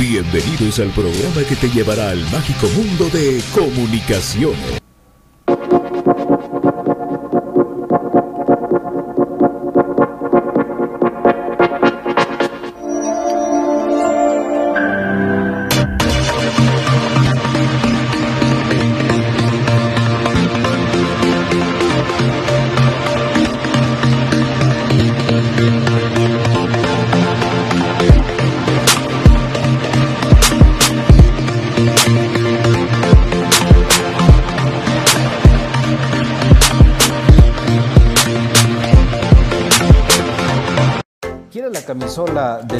Bienvenidos al programa que te llevará al mágico mundo de comunicaciones.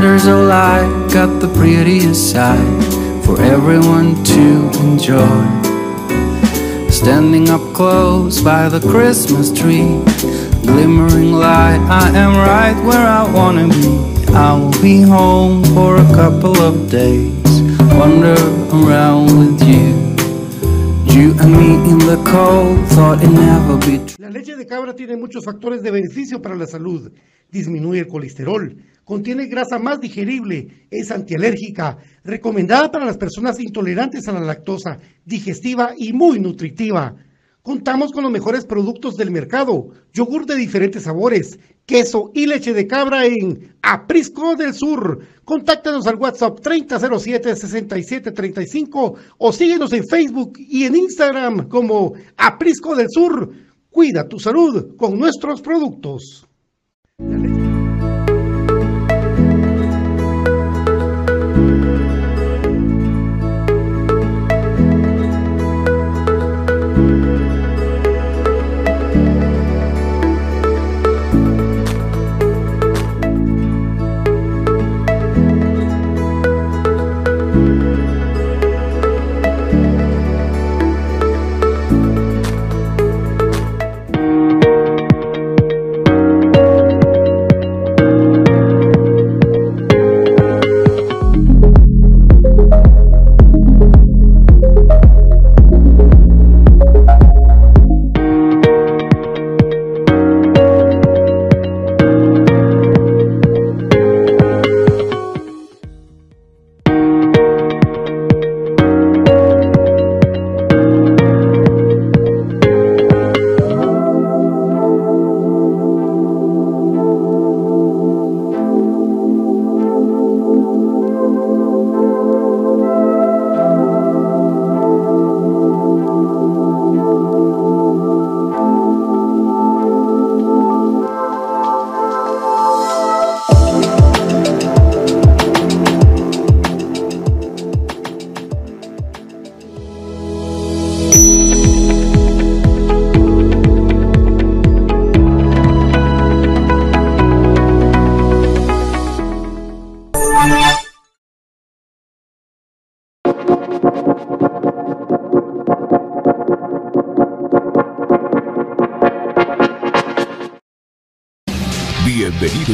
Wonders of life got the prettiest side for everyone to enjoy. Standing up close by the Christmas tree, glimmering light, I am right where I wanna be. I will be home for a couple of days, wander around with you. You and me in the cold, thought it never be true. La leche de cabra tiene muchos factores de beneficio para la salud. Disminuye el colesterol, contiene grasa más digerible, es antialérgica, recomendada para las personas intolerantes a la lactosa, digestiva y muy nutritiva. Contamos con los mejores productos del mercado, yogur de diferentes sabores, queso y leche de cabra en Aprisco del Sur. Contáctanos al WhatsApp 3007-6735 o síguenos en Facebook y en Instagram como Aprisco del Sur. Cuida tu salud con nuestros productos.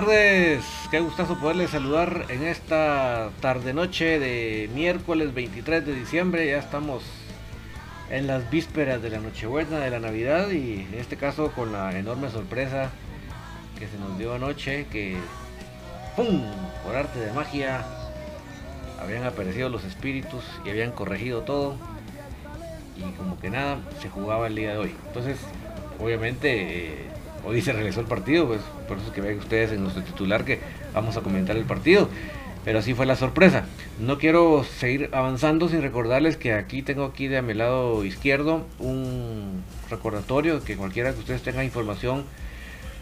Tardes, qué gustazo poderles saludar en esta tarde-noche de miércoles 23 de diciembre. Ya estamos en las vísperas de la Nochebuena, de la Navidad y en este caso con la enorme sorpresa que se nos dio anoche que, ¡pum!, por arte de magia habían aparecido los espíritus y habían corregido todo y como que nada, se jugaba el día de hoy. Entonces, obviamente... Eh, hoy se realizó el partido, pues por eso es que vean ustedes en nuestro titular que vamos a comentar el partido. Pero así fue la sorpresa. No quiero seguir avanzando sin recordarles que aquí tengo aquí de a mi lado izquierdo un recordatorio que cualquiera que ustedes tenga información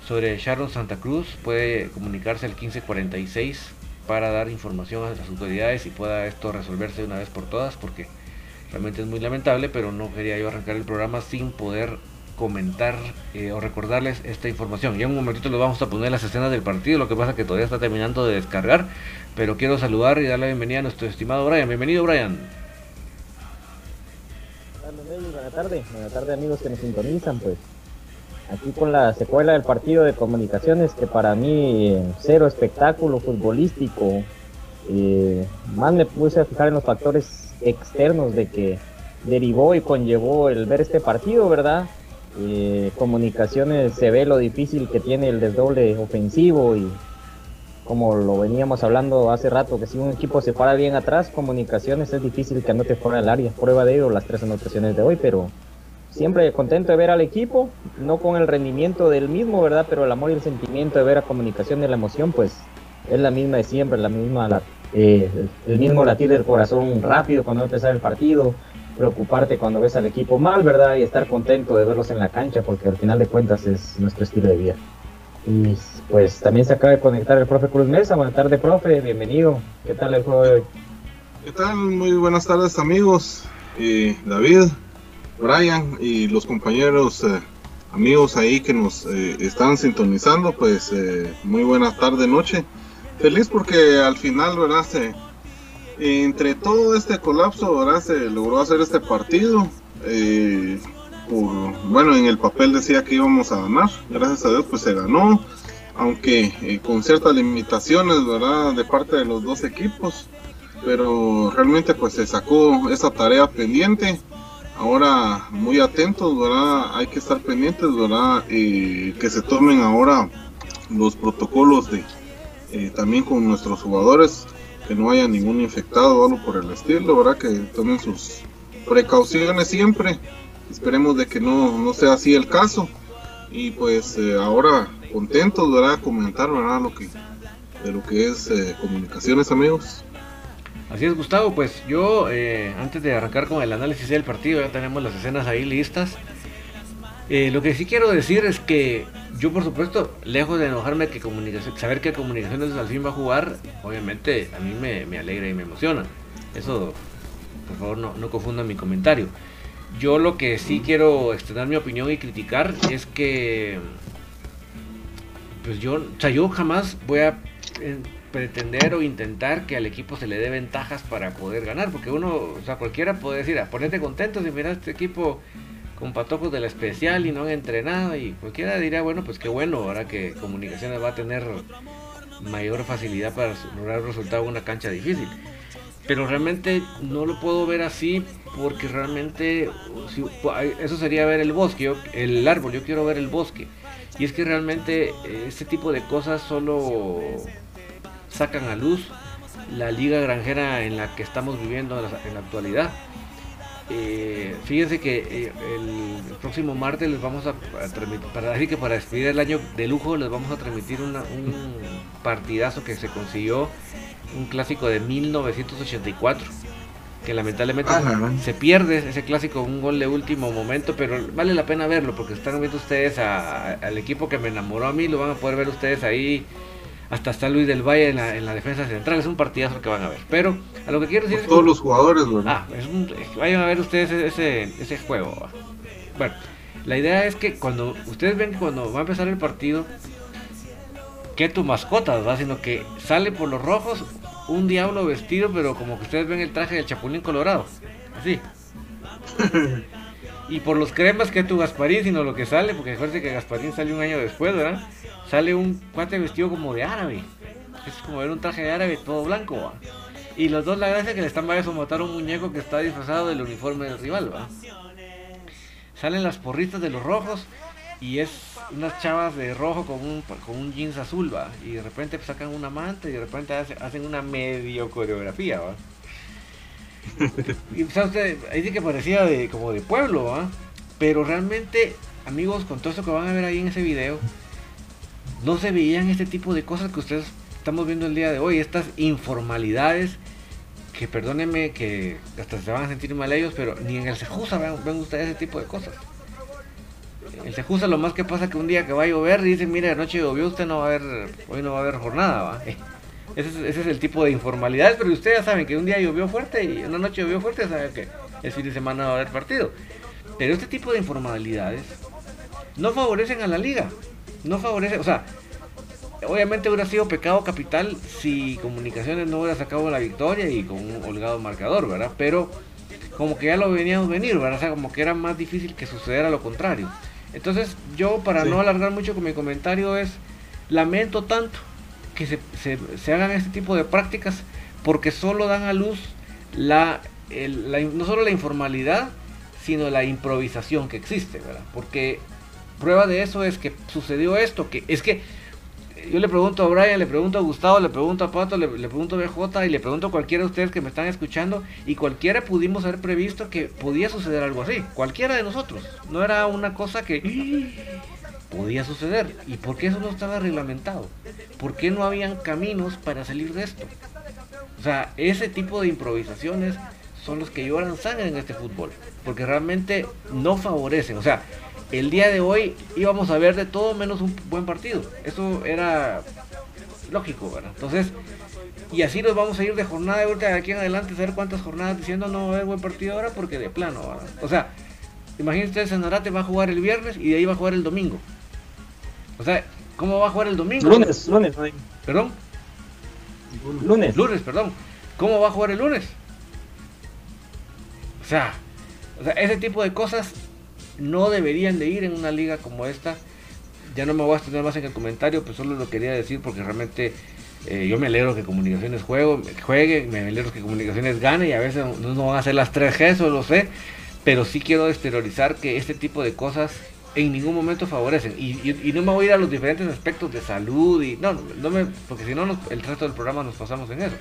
sobre Sharon Santa Cruz puede comunicarse al 1546 para dar información a las autoridades y pueda esto resolverse de una vez por todas porque realmente es muy lamentable, pero no quería yo arrancar el programa sin poder comentar eh, o recordarles esta información. Ya en un momentito les vamos a poner las escenas del partido, lo que pasa que todavía está terminando de descargar, pero quiero saludar y dar la bienvenida a nuestro estimado Brian. Bienvenido Brian. Buenas tardes, buenas tardes amigos que nos sintonizan, pues aquí con la secuela del partido de comunicaciones que para mí cero espectáculo futbolístico, eh, más me puse a fijar en los factores externos de que derivó y conllevó el ver este partido, ¿verdad? Eh, comunicaciones se ve lo difícil que tiene el desdoble ofensivo y como lo veníamos hablando hace rato, que si un equipo se para bien atrás, comunicaciones es difícil que anote fuera del área. Prueba de ello las tres anotaciones de hoy, pero siempre contento de ver al equipo, no con el rendimiento del mismo, ¿verdad? Pero el amor y el sentimiento de ver a comunicación y la emoción, pues es la misma de siempre, la misma, eh, el mismo latir del corazón rápido cuando empezar el partido, preocuparte cuando ves al equipo mal, ¿verdad? Y estar contento de verlos en la cancha, porque al final de cuentas es nuestro estilo de vida. Y pues también se acaba de conectar el profe Cruz Mesa. Buenas tardes, profe, bienvenido. ¿Qué tal el juego de hoy? ¿Qué tal? Muy buenas tardes, amigos. y David, Brian y los compañeros, eh, amigos ahí que nos eh, están sintonizando, pues eh, muy buenas tardes, noche. Feliz porque al final, ¿verdad? Se, entre todo este colapso, ¿verdad? Se logró hacer este partido. Eh, bueno, en el papel decía que íbamos a ganar. Gracias a Dios, pues se ganó. Aunque eh, con ciertas limitaciones, ¿verdad? De parte de los dos equipos. Pero realmente, pues se sacó esa tarea pendiente. Ahora, muy atentos, ¿verdad? Hay que estar pendientes, ¿verdad? Eh, que se tomen ahora los protocolos de también con nuestros jugadores que no haya ningún infectado o algo por el estilo, ¿verdad? Que tomen sus precauciones siempre. Esperemos de que no, no sea así el caso. Y pues eh, ahora contentos, ¿verdad? Comentar, ¿verdad? Lo que, de lo que es eh, comunicaciones, amigos. Así es, Gustavo. Pues yo, eh, antes de arrancar con el análisis del partido, ya tenemos las escenas ahí listas. Lo que sí quiero decir es que yo por supuesto, lejos de enojarme que comunicación, saber que comunicaciones al fin va a jugar, obviamente a mí me, alegra y me emociona. Eso, por favor, no, no confundan mi comentario. Yo lo que sí quiero extender mi opinión y criticar es que, pues yo, o sea, yo jamás voy a eh, pretender o intentar que al equipo se le dé ventajas para poder ganar, porque uno, o sea, cualquiera puede decir, ah, ponete contento si mira este equipo con patojos de la especial y no han entrenado y cualquiera diría, bueno, pues qué bueno, ahora que comunicaciones va a tener mayor facilidad para lograr resultado en una cancha difícil. Pero realmente no lo puedo ver así porque realmente eso sería ver el bosque, el árbol, yo quiero ver el bosque. Y es que realmente eh, este tipo de cosas solo sacan a luz la liga granjera en la que estamos viviendo en la actualidad. Eh, fíjense que eh, el, próximo martes les vamos a, transmitir, para decir que para despedir el año de lujo les vamos a transmitir un partidazo que se consiguió, un clásico de 1984, que lamentablemente ah, se pierde ese clásico, un gol de último momento, pero vale la pena verlo porque están viendo ustedes al equipo que me enamoró a mí, lo van a poder ver ustedes ahí hasta está Luis del Valle en la, en la, defensa central. Es un partidazo que van a ver. Pero a lo que quiero decir es. Todos los jugadores, Ah, vayan a ver ustedes ese, ese juego. Bueno, la idea es que cuando ustedes ven cuando va a empezar el partido, que tu mascota, ¿verdad? Sino que sale por los rojos un diablo vestido, pero como que ustedes ven el traje del Chapulín Colorado. Así. Y por los cremas que tu Gasparín, sino lo que sale, porque acuérdense que Gasparín sale un año después, ¿verdad? Sale un cuate vestido como de árabe. Es como ver un traje de árabe todo blanco, ¿va? Y los dos la gracia es que le están vayas a matar a un muñeco que está disfrazado del uniforme del rival, ¿va? Salen las porritas de los rojos y es unas chavas de rojo con un, con un jeans azul, ¿va? Y de repente sacan una manta y de repente hacen una medio coreografía, ¿va? Y sea, usted, ahí sí que parecía de, como de pueblo, ¿va? Pero realmente, amigos, con todo esto que van a ver ahí en ese video, no se veían este tipo de cosas que ustedes estamos viendo el día de hoy, estas informalidades que perdónenme que hasta se van a sentir mal ellos, pero ni en el Sejusa ven, ven ustedes ese tipo de cosas. El Sejusa lo más que pasa que un día que va a llover y dicen, mire, anoche llovió, usted no va a haber, hoy no va a haber jornada, ¿va? Ese es, ese es, el tipo de informalidades, pero ustedes ya saben que un día llovió fuerte y una noche llovió fuerte, saben que el fin de semana va a haber partido. Pero este tipo de informalidades no favorecen a la liga. No favorecen, o sea, obviamente hubiera sido pecado capital si Comunicaciones no hubiera sacado la victoria y con un holgado marcador, ¿verdad? Pero como que ya lo veníamos venir, ¿verdad? O sea, como que era más difícil que sucediera lo contrario. Entonces, yo para sí. no alargar mucho con mi comentario es, lamento tanto que se, se, hagan este tipo de prácticas porque solo dan a luz la, el, la, no solo la informalidad, sino la improvisación que existe, ¿verdad? Porque prueba de eso es que sucedió esto, que es que yo le pregunto a Brian, le pregunto a Gustavo, le pregunto a Pato, le, le, pregunto a BJ y le pregunto a cualquiera de ustedes que me están escuchando y cualquiera pudimos haber previsto que podía suceder algo así, cualquiera de nosotros. No era una cosa que podía suceder. ¿Y por qué eso no estaba reglamentado? ¿Por qué no habían caminos para salir de esto? O sea, ese tipo de improvisaciones son los que lloran sangre en este fútbol, porque realmente no favorecen. O sea, el día de hoy íbamos a ver de todo menos un buen partido. Eso era lógico, ¿verdad? Entonces, y así nos vamos a ir de jornada de de aquí en adelante, a ver cuántas jornadas diciendo no va a haber buen partido ahora porque de plano, ¿verdad? O sea, imagínense Sanarate va a jugar el viernes y de ahí va a jugar el domingo. O sea, ¿cómo va a jugar el domingo? Lunes, lunes. ¿Perdón? Lunes. Lunes, perdón. ¿Cómo va a jugar el lunes? O sea, o sea, ese tipo de cosas no deberían de ir en una liga como esta. Ya no me voy a extender más en el comentario, pues solo lo quería decir porque realmente eh, yo me alegro que Comunicaciones juego, juegue, me alegro que Comunicaciones gane y a veces no, no van a ser las 3G, eso lo sé, pero sí quiero exteriorizar que este tipo de cosas en ningún momento favorecen. Y, no me voy a ir a los diferentes aspectos de salud y no, no me, porque si no el resto del programa nos pasamos en eso.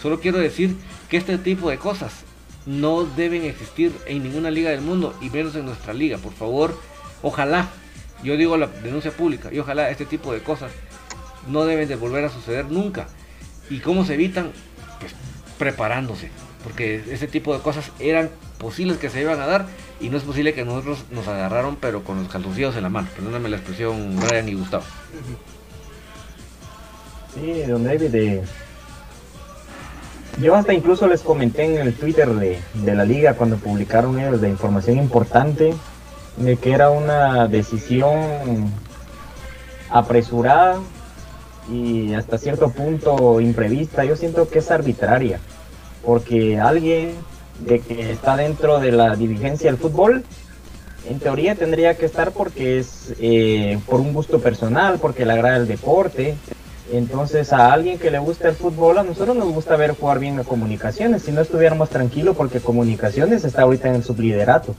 Solo quiero decir que este tipo de cosas no deben existir en ninguna liga del mundo y menos en nuestra liga. Por favor, ojalá, yo digo la denuncia pública y ojalá este tipo de cosas no deben de volver a suceder nunca. ¿Y cómo se evitan? Pues preparándose, porque ese tipo de cosas eran posibles que se iban a dar y no es posible que nosotros nos agarraron pero con los calzoncillos en la mano. Perdóname la expresión Brian y Gustavo. Sí, don David, yo hasta incluso les comenté en el Twitter de, de, la liga cuando publicaron ellos de información importante de que era una decisión apresurada y hasta cierto punto imprevista. Yo siento que es arbitraria porque alguien de que está dentro de la dirigencia del fútbol en teoría tendría que estar porque es eh, por un gusto personal, porque le agrada el deporte, entonces a alguien que le gusta el fútbol, a nosotros nos gusta ver jugar bien a comunicaciones. Si no estuviéramos tranquilos porque comunicaciones está ahorita en el subliderato.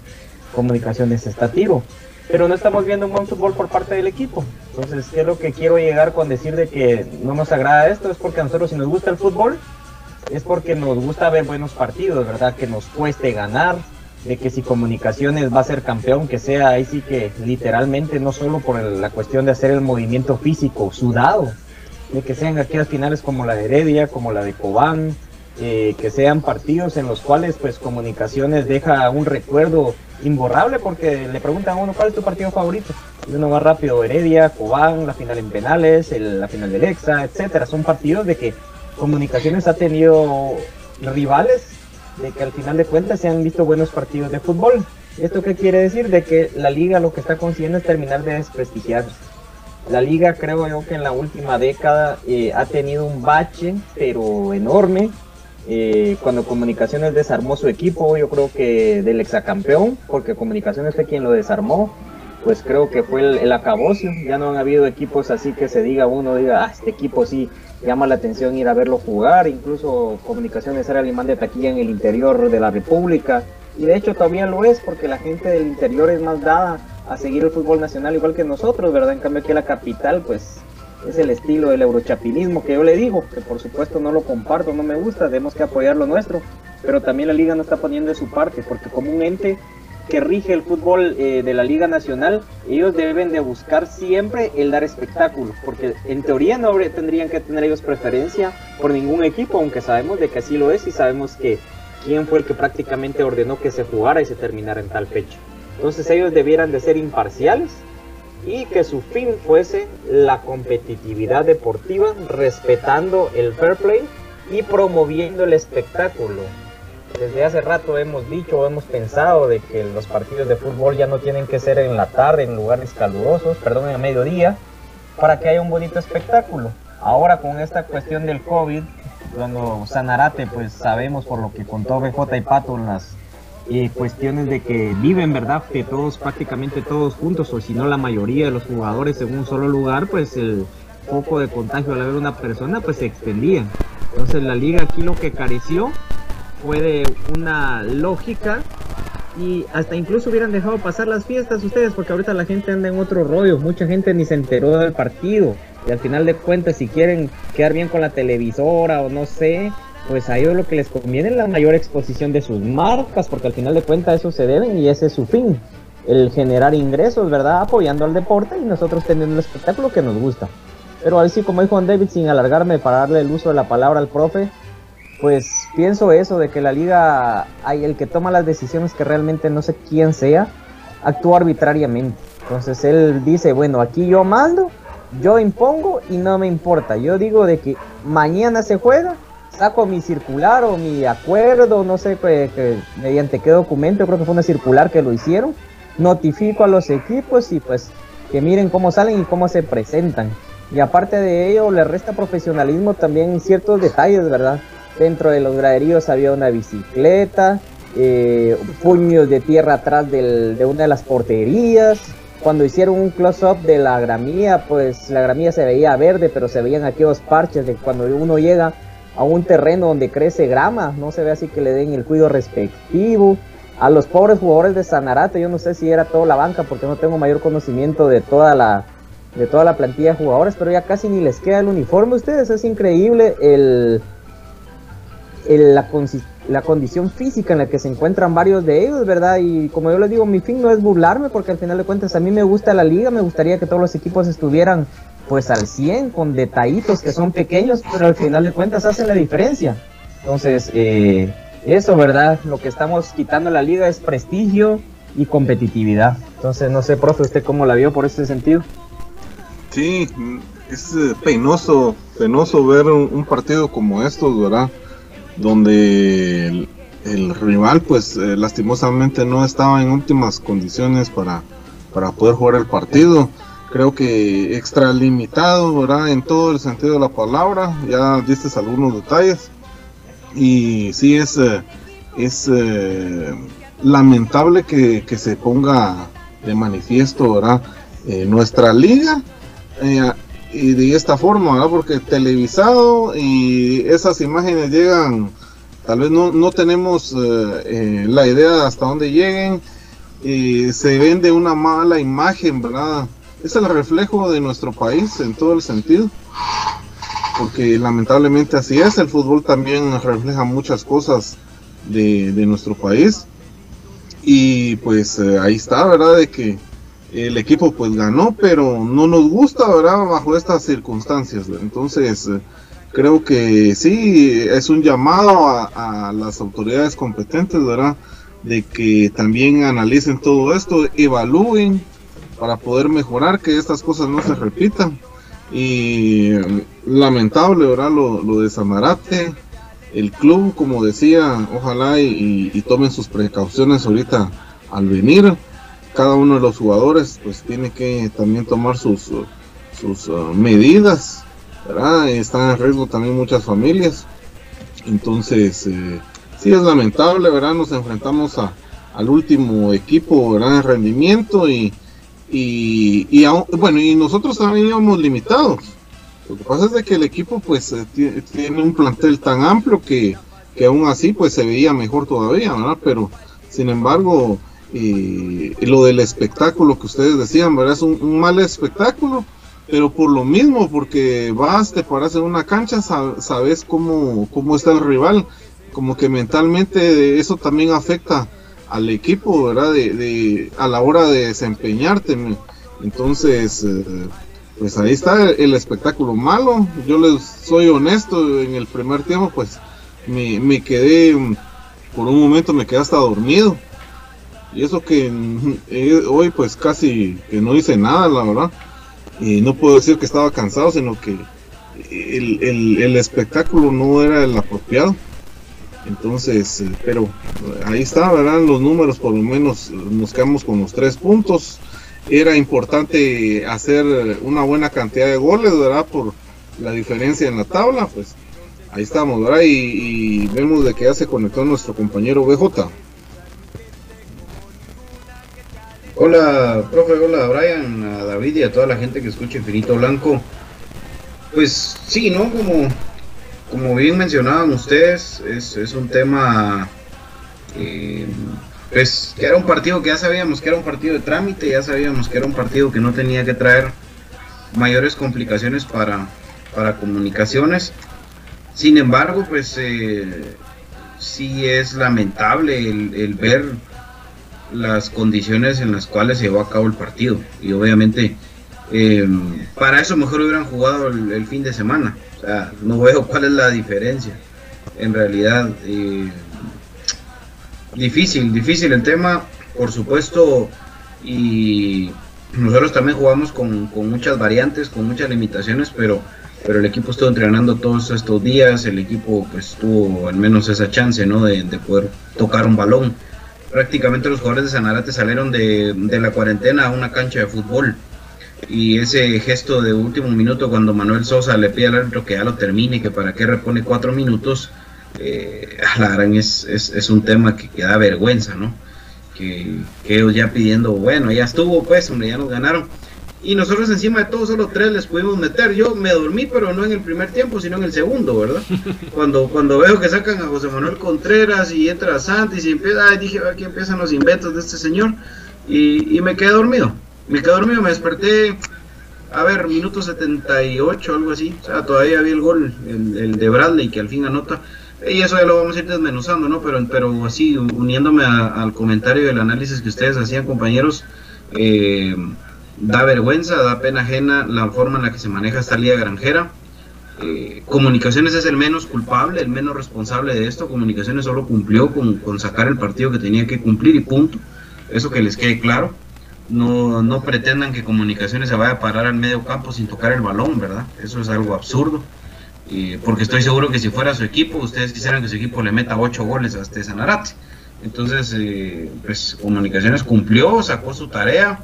Comunicaciones está tiro. Pero no estamos viendo un buen fútbol por parte del equipo. Entonces, ¿qué es lo que quiero llegar con decir de que no nos agrada esto? Es porque a nosotros si nos gusta el fútbol, es porque nos gusta ver buenos partidos, ¿verdad? Que nos cueste ganar, de que si comunicaciones va a ser campeón, que sea ahí sí que literalmente, no solo por el, la cuestión de hacer el movimiento físico sudado, de que sean aquellas finales como la de Heredia, como la de Cobán, eh, que sean partidos en los cuales pues comunicaciones deja un recuerdo imborrable porque le preguntan a uno cuál es tu partido favorito y uno va rápido Heredia, Cobán, la final en penales, el, la final del Exa, etcétera, son partidos de que comunicaciones ha tenido rivales de que al final de cuentas se han visto buenos partidos de fútbol. ¿Esto qué quiere decir? De que la liga lo que está consiguiendo es terminar de desprestigiar la liga creo yo que en la última década eh, ha tenido un bache, pero enorme, eh, cuando Comunicaciones desarmó su equipo, yo creo que del exacampeón, porque Comunicaciones fue quien lo desarmó, pues creo que fue el, el acabocio. Ya no han habido equipos así que se diga uno, diga, ah, este equipo sí llama la atención ir a verlo jugar. Incluso Comunicaciones era el imán de taquilla en el interior de la República. Y de hecho todavía lo es porque la gente del interior es más dada a seguir el fútbol nacional igual que nosotros, ¿verdad? En cambio que la capital pues es el estilo del eurochapinismo que yo le digo, que por supuesto no lo comparto, no me gusta, tenemos que apoyar lo nuestro, pero también la liga no está poniendo de su parte, porque como un ente que rige el fútbol eh, de la Liga Nacional, ellos deben de buscar siempre el dar espectáculo, porque en teoría no tendrían que tener ellos preferencia por ningún equipo, aunque sabemos de que así lo es y sabemos que quién fue el que prácticamente ordenó que se jugara y se terminara en tal fecha. Entonces ellos debieran de ser imparciales y que su fin fuese la competitividad deportiva, respetando el fair play y promoviendo el espectáculo. Desde hace rato hemos dicho o hemos pensado de que los partidos de fútbol ya no tienen que ser en la tarde, en lugares calurosos, perdón, en el mediodía, para que haya un bonito espectáculo. Ahora con esta cuestión del COVID, cuando Sanarate, pues sabemos por lo que contó BJ y Pato en las eh, cuestiones de que viven, ¿verdad? Que todos, prácticamente todos juntos, o si no la mayoría de los jugadores en un solo lugar, pues el foco de contagio al haber una persona, pues se extendía. Entonces la liga aquí lo que careció fue de una lógica y hasta incluso hubieran dejado pasar las fiestas ustedes, porque ahorita la gente anda en otro rollo, mucha gente ni se enteró del partido. Y al final de cuentas, si quieren quedar bien con la televisora o no sé, pues a ellos lo que les conviene es la mayor exposición de sus marcas, porque al final de cuentas eso se deben y ese es su fin, el generar ingresos, ¿verdad? Apoyando al deporte y nosotros teniendo el espectáculo que nos gusta. Pero así como dijo Juan David, sin alargarme para darle el uso de la palabra al profe, pues pienso eso, de que la liga, hay el que toma las decisiones que realmente no sé quién sea, actúa arbitrariamente. Entonces él dice, bueno, aquí yo mando, yo impongo y no me importa. Yo digo de que mañana se juega saco mi circular o mi acuerdo, no sé que, mediante qué documento, creo que fue una circular que lo hicieron, notifico a los equipos y pues que miren cómo salen y cómo se presentan. Y aparte de ello, le resta profesionalismo también ciertos detalles, ¿verdad? Dentro de los graderíos había una bicicleta, eh, puños de tierra atrás de una de las porterías. Cuando hicieron un close-up de la gramía, pues la gramía se veía verde, pero se veían aquellos parches de cuando uno llega a un terreno donde crece grama, no se ve así que le den el cuidado respectivo. A los pobres jugadores de Sanarate, yo no sé si era toda la banca porque no tengo mayor conocimiento de toda la de toda la plantilla de jugadores, pero ya casi ni les queda el uniforme. Ustedes es increíble el, la, la condición física en la que se encuentran varios de ellos, ¿verdad? Y como yo les digo, mi fin no es burlarme porque al final de cuentas a mí me gusta la liga, me gustaría que todos los equipos estuvieran pues al 100 con detallitos que son pequeños, pero al final de cuentas hacen la diferencia. Entonces, eh, eso, ¿verdad? Lo que estamos quitando a la liga es prestigio y competitividad. Entonces, no sé, profe, ¿usted cómo la vio por ese sentido? Sí, es eh, penoso, penoso ver un, partido como estos, ¿verdad? Donde el, rival, pues eh, lastimosamente no estaba en últimas condiciones para, para poder jugar el partido creo que extralimitado, ¿verdad? En todo el sentido de la palabra, ya diste algunos detalles. Y sí es, eh, es eh, lamentable que, se ponga de manifiesto, ¿verdad? Nuestra liga y de esta forma, ¿verdad? Porque televisado y esas imágenes llegan, tal vez no, no tenemos la idea de hasta dónde lleguen. se vende una mala imagen, ¿verdad? es el reflejo de nuestro país en todo el sentido. Porque lamentablemente así es, el fútbol también refleja muchas cosas de, nuestro país. Y pues eh, ahí está, ¿verdad? De que el equipo pues ganó, pero no nos gusta, ¿verdad? Bajo estas circunstancias. Entonces, eh, creo que sí, es un llamado a, las autoridades competentes, ¿verdad? De que también analicen todo esto, evalúen para poder mejorar, que estas cosas no se repitan. Y lamentable, ¿verdad? Lo, de Samarate. El club, como decía, ojalá y, tomen sus precauciones ahorita al venir. Cada uno de los jugadores pues tiene que también tomar sus, sus uh, medidas, ¿verdad? Están en riesgo también muchas familias. Entonces, eh, sí es lamentable, ¿verdad? Nos enfrentamos a, al último equipo, ¿verdad? En rendimiento y, y, y bueno, y nosotros también íbamos limitados. Lo que pasa es de que el equipo pues eh, tiene un plantel tan amplio que, que aún así pues se veía mejor todavía, ¿verdad? Pero sin embargo, y lo del espectáculo que ustedes decían, ¿verdad? Es un, mal espectáculo, pero por lo mismo, porque vas, te paras en una cancha, sabes cómo, cómo está el rival, como que mentalmente eso también afecta al equipo, ¿verdad? De, a la hora de desempeñarte. Entonces, eh, pues ahí está el, espectáculo malo. Yo les soy honesto, en el primer tiempo, pues me, me quedé, por un momento me quedé hasta dormido y eso que eh, hoy pues casi que no hice nada, la verdad. Y no puedo decir que estaba cansado, sino que el, espectáculo no era el apropiado. Entonces, eh, pero ahí está, ¿verdad? Los números por lo menos nos quedamos con los tres puntos. Era importante hacer una buena cantidad de goles, ¿verdad? Por la diferencia en la tabla, pues ahí estamos, ¿verdad? Y, y vemos de que ya se conectó nuestro compañero BJ. Hola, profe, hola Brian, a David y a toda la gente que escucha Infinito Blanco. Pues sí, ¿no? Como, como bien mencionaban ustedes, es, un tema, eh, pues que era un partido que ya sabíamos que era un partido de trámite, ya sabíamos que era un partido que no tenía que traer mayores complicaciones para, para comunicaciones. Sin embargo, pues eh, sí es lamentable el ver las condiciones en las cuales se llevó a cabo el partido. Y obviamente, eh, para eso mejor hubieran jugado el, fin de semana. O no veo cuál es la diferencia. En realidad, eh, difícil, difícil el tema, por supuesto. Y nosotros también jugamos con, muchas variantes, con muchas limitaciones, pero pero el equipo estuvo entrenando todos estos días, el equipo pues tuvo al menos esa chance, ¿no? De poder tocar un balón prácticamente los jugadores de Sanarate salieron de, la cuarentena a una cancha de fútbol. Y ese gesto de último minuto cuando Manuel Sosa le pide al árbitro que ya lo termine, que para qué repone cuatro minutos, eh, la gran es, es, un tema que, que da vergüenza, ¿no? Que, que, ellos ya pidiendo, bueno, ya estuvo, pues, hombre, ya nos ganaron y nosotros encima de todos solo tres les pudimos meter. Yo me dormí, pero no en el primer tiempo, sino en el segundo, ¿verdad? Cuando, cuando veo que sacan a José Manuel Contreras y entra Santis y empieza, dije, aquí empiezan los inventos de este señor. Y, me quedé dormido. Me quedé dormido, me desperté, a ver, minuto 78, algo así. O sea, todavía vi el gol, el, de Bradley, que al fin anota. Y eso ya lo vamos a ir desmenuzando, ¿no? Pero, pero así, uniéndome al comentario y el análisis que ustedes hacían, compañeros. Eh, da vergüenza, da pena ajena la forma en la que se maneja esta liga granjera. Eh, Comunicaciones es el menos culpable, el menos responsable de esto. Comunicaciones solo cumplió con, sacar el partido que tenía que cumplir y punto. Eso que les quede claro. No, no pretendan que Comunicaciones se vaya a parar al medio campo sin tocar el balón, ¿verdad? Eso es algo absurdo. porque estoy seguro que si fuera su equipo, ustedes quisieran que su equipo le meta ocho goles a este Sanarate. Entonces, eh, pues Comunicaciones cumplió, sacó su tarea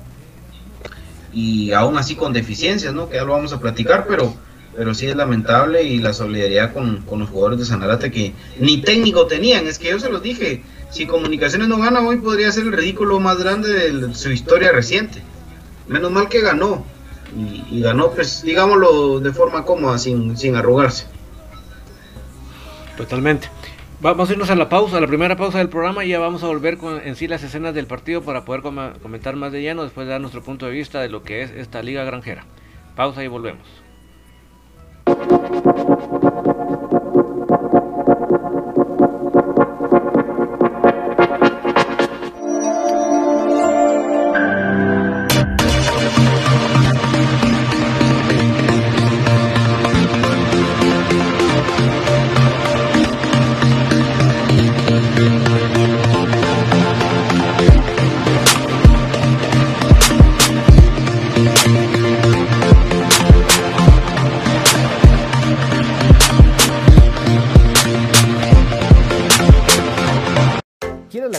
y aún así con deficiencias, ¿no? Que ya lo vamos a platicar, pero, pero sí es lamentable y la solidaridad con, los jugadores de Sanarate que ni técnico tenían, es que yo se los dije, si Comunicaciones no gana hoy podría ser el ridículo más grande de su historia reciente. Menos mal que ganó, y, ganó, pues digámoslo de forma cómoda, sin, sin arrugarse. Totalmente. Vamos a irnos a la pausa, a la primera pausa del programa y ya vamos a volver con en sí las escenas del partido para poder comentar más de lleno, después de dar nuestro punto de vista de lo que es esta liga granjera. Pausa y volvemos.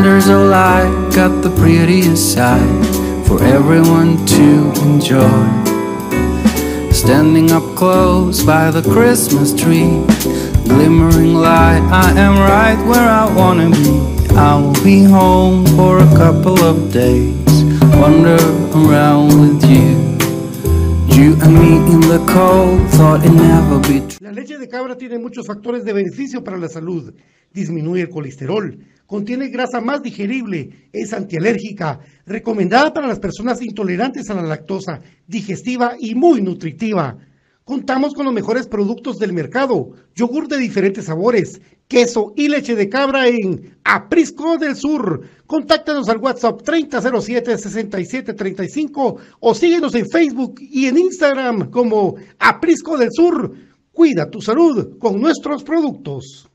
Wonders of life got the prettiest side for everyone to enjoy. Standing up close by the Christmas tree, glimmering light, I am right where I wanna be. I will be home for a couple of days, wander around with you. You and me in the cold, thought it never be true. La leche de cabra tiene muchos factores de beneficio para la salud. Disminuye el colesterol, contiene grasa más digerible, es antialérgica, recomendada para las personas intolerantes a la lactosa, digestiva y muy nutritiva. Contamos con los mejores productos del mercado, yogur de diferentes sabores, queso y leche de cabra en Aprisco del Sur. Contáctanos al WhatsApp 3007-6735 o síguenos en Facebook y en Instagram como Aprisco del Sur. Cuida tu salud con nuestros productos.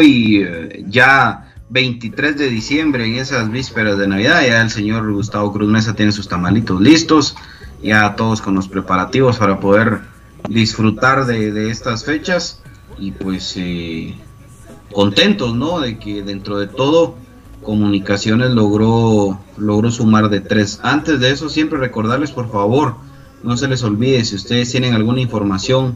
Hoy eh, ya 23 de diciembre, en esas vísperas de Navidad, ya el señor Gustavo Cruz Mesa tiene sus tamalitos listos, ya todos con los preparativos para poder disfrutar de, estas fechas y pues eh, contentos, ¿no? De que dentro de todo Comunicaciones logró, logró sumar de tres. Antes de eso, siempre recordarles, por favor, no se les olvide, si ustedes tienen alguna información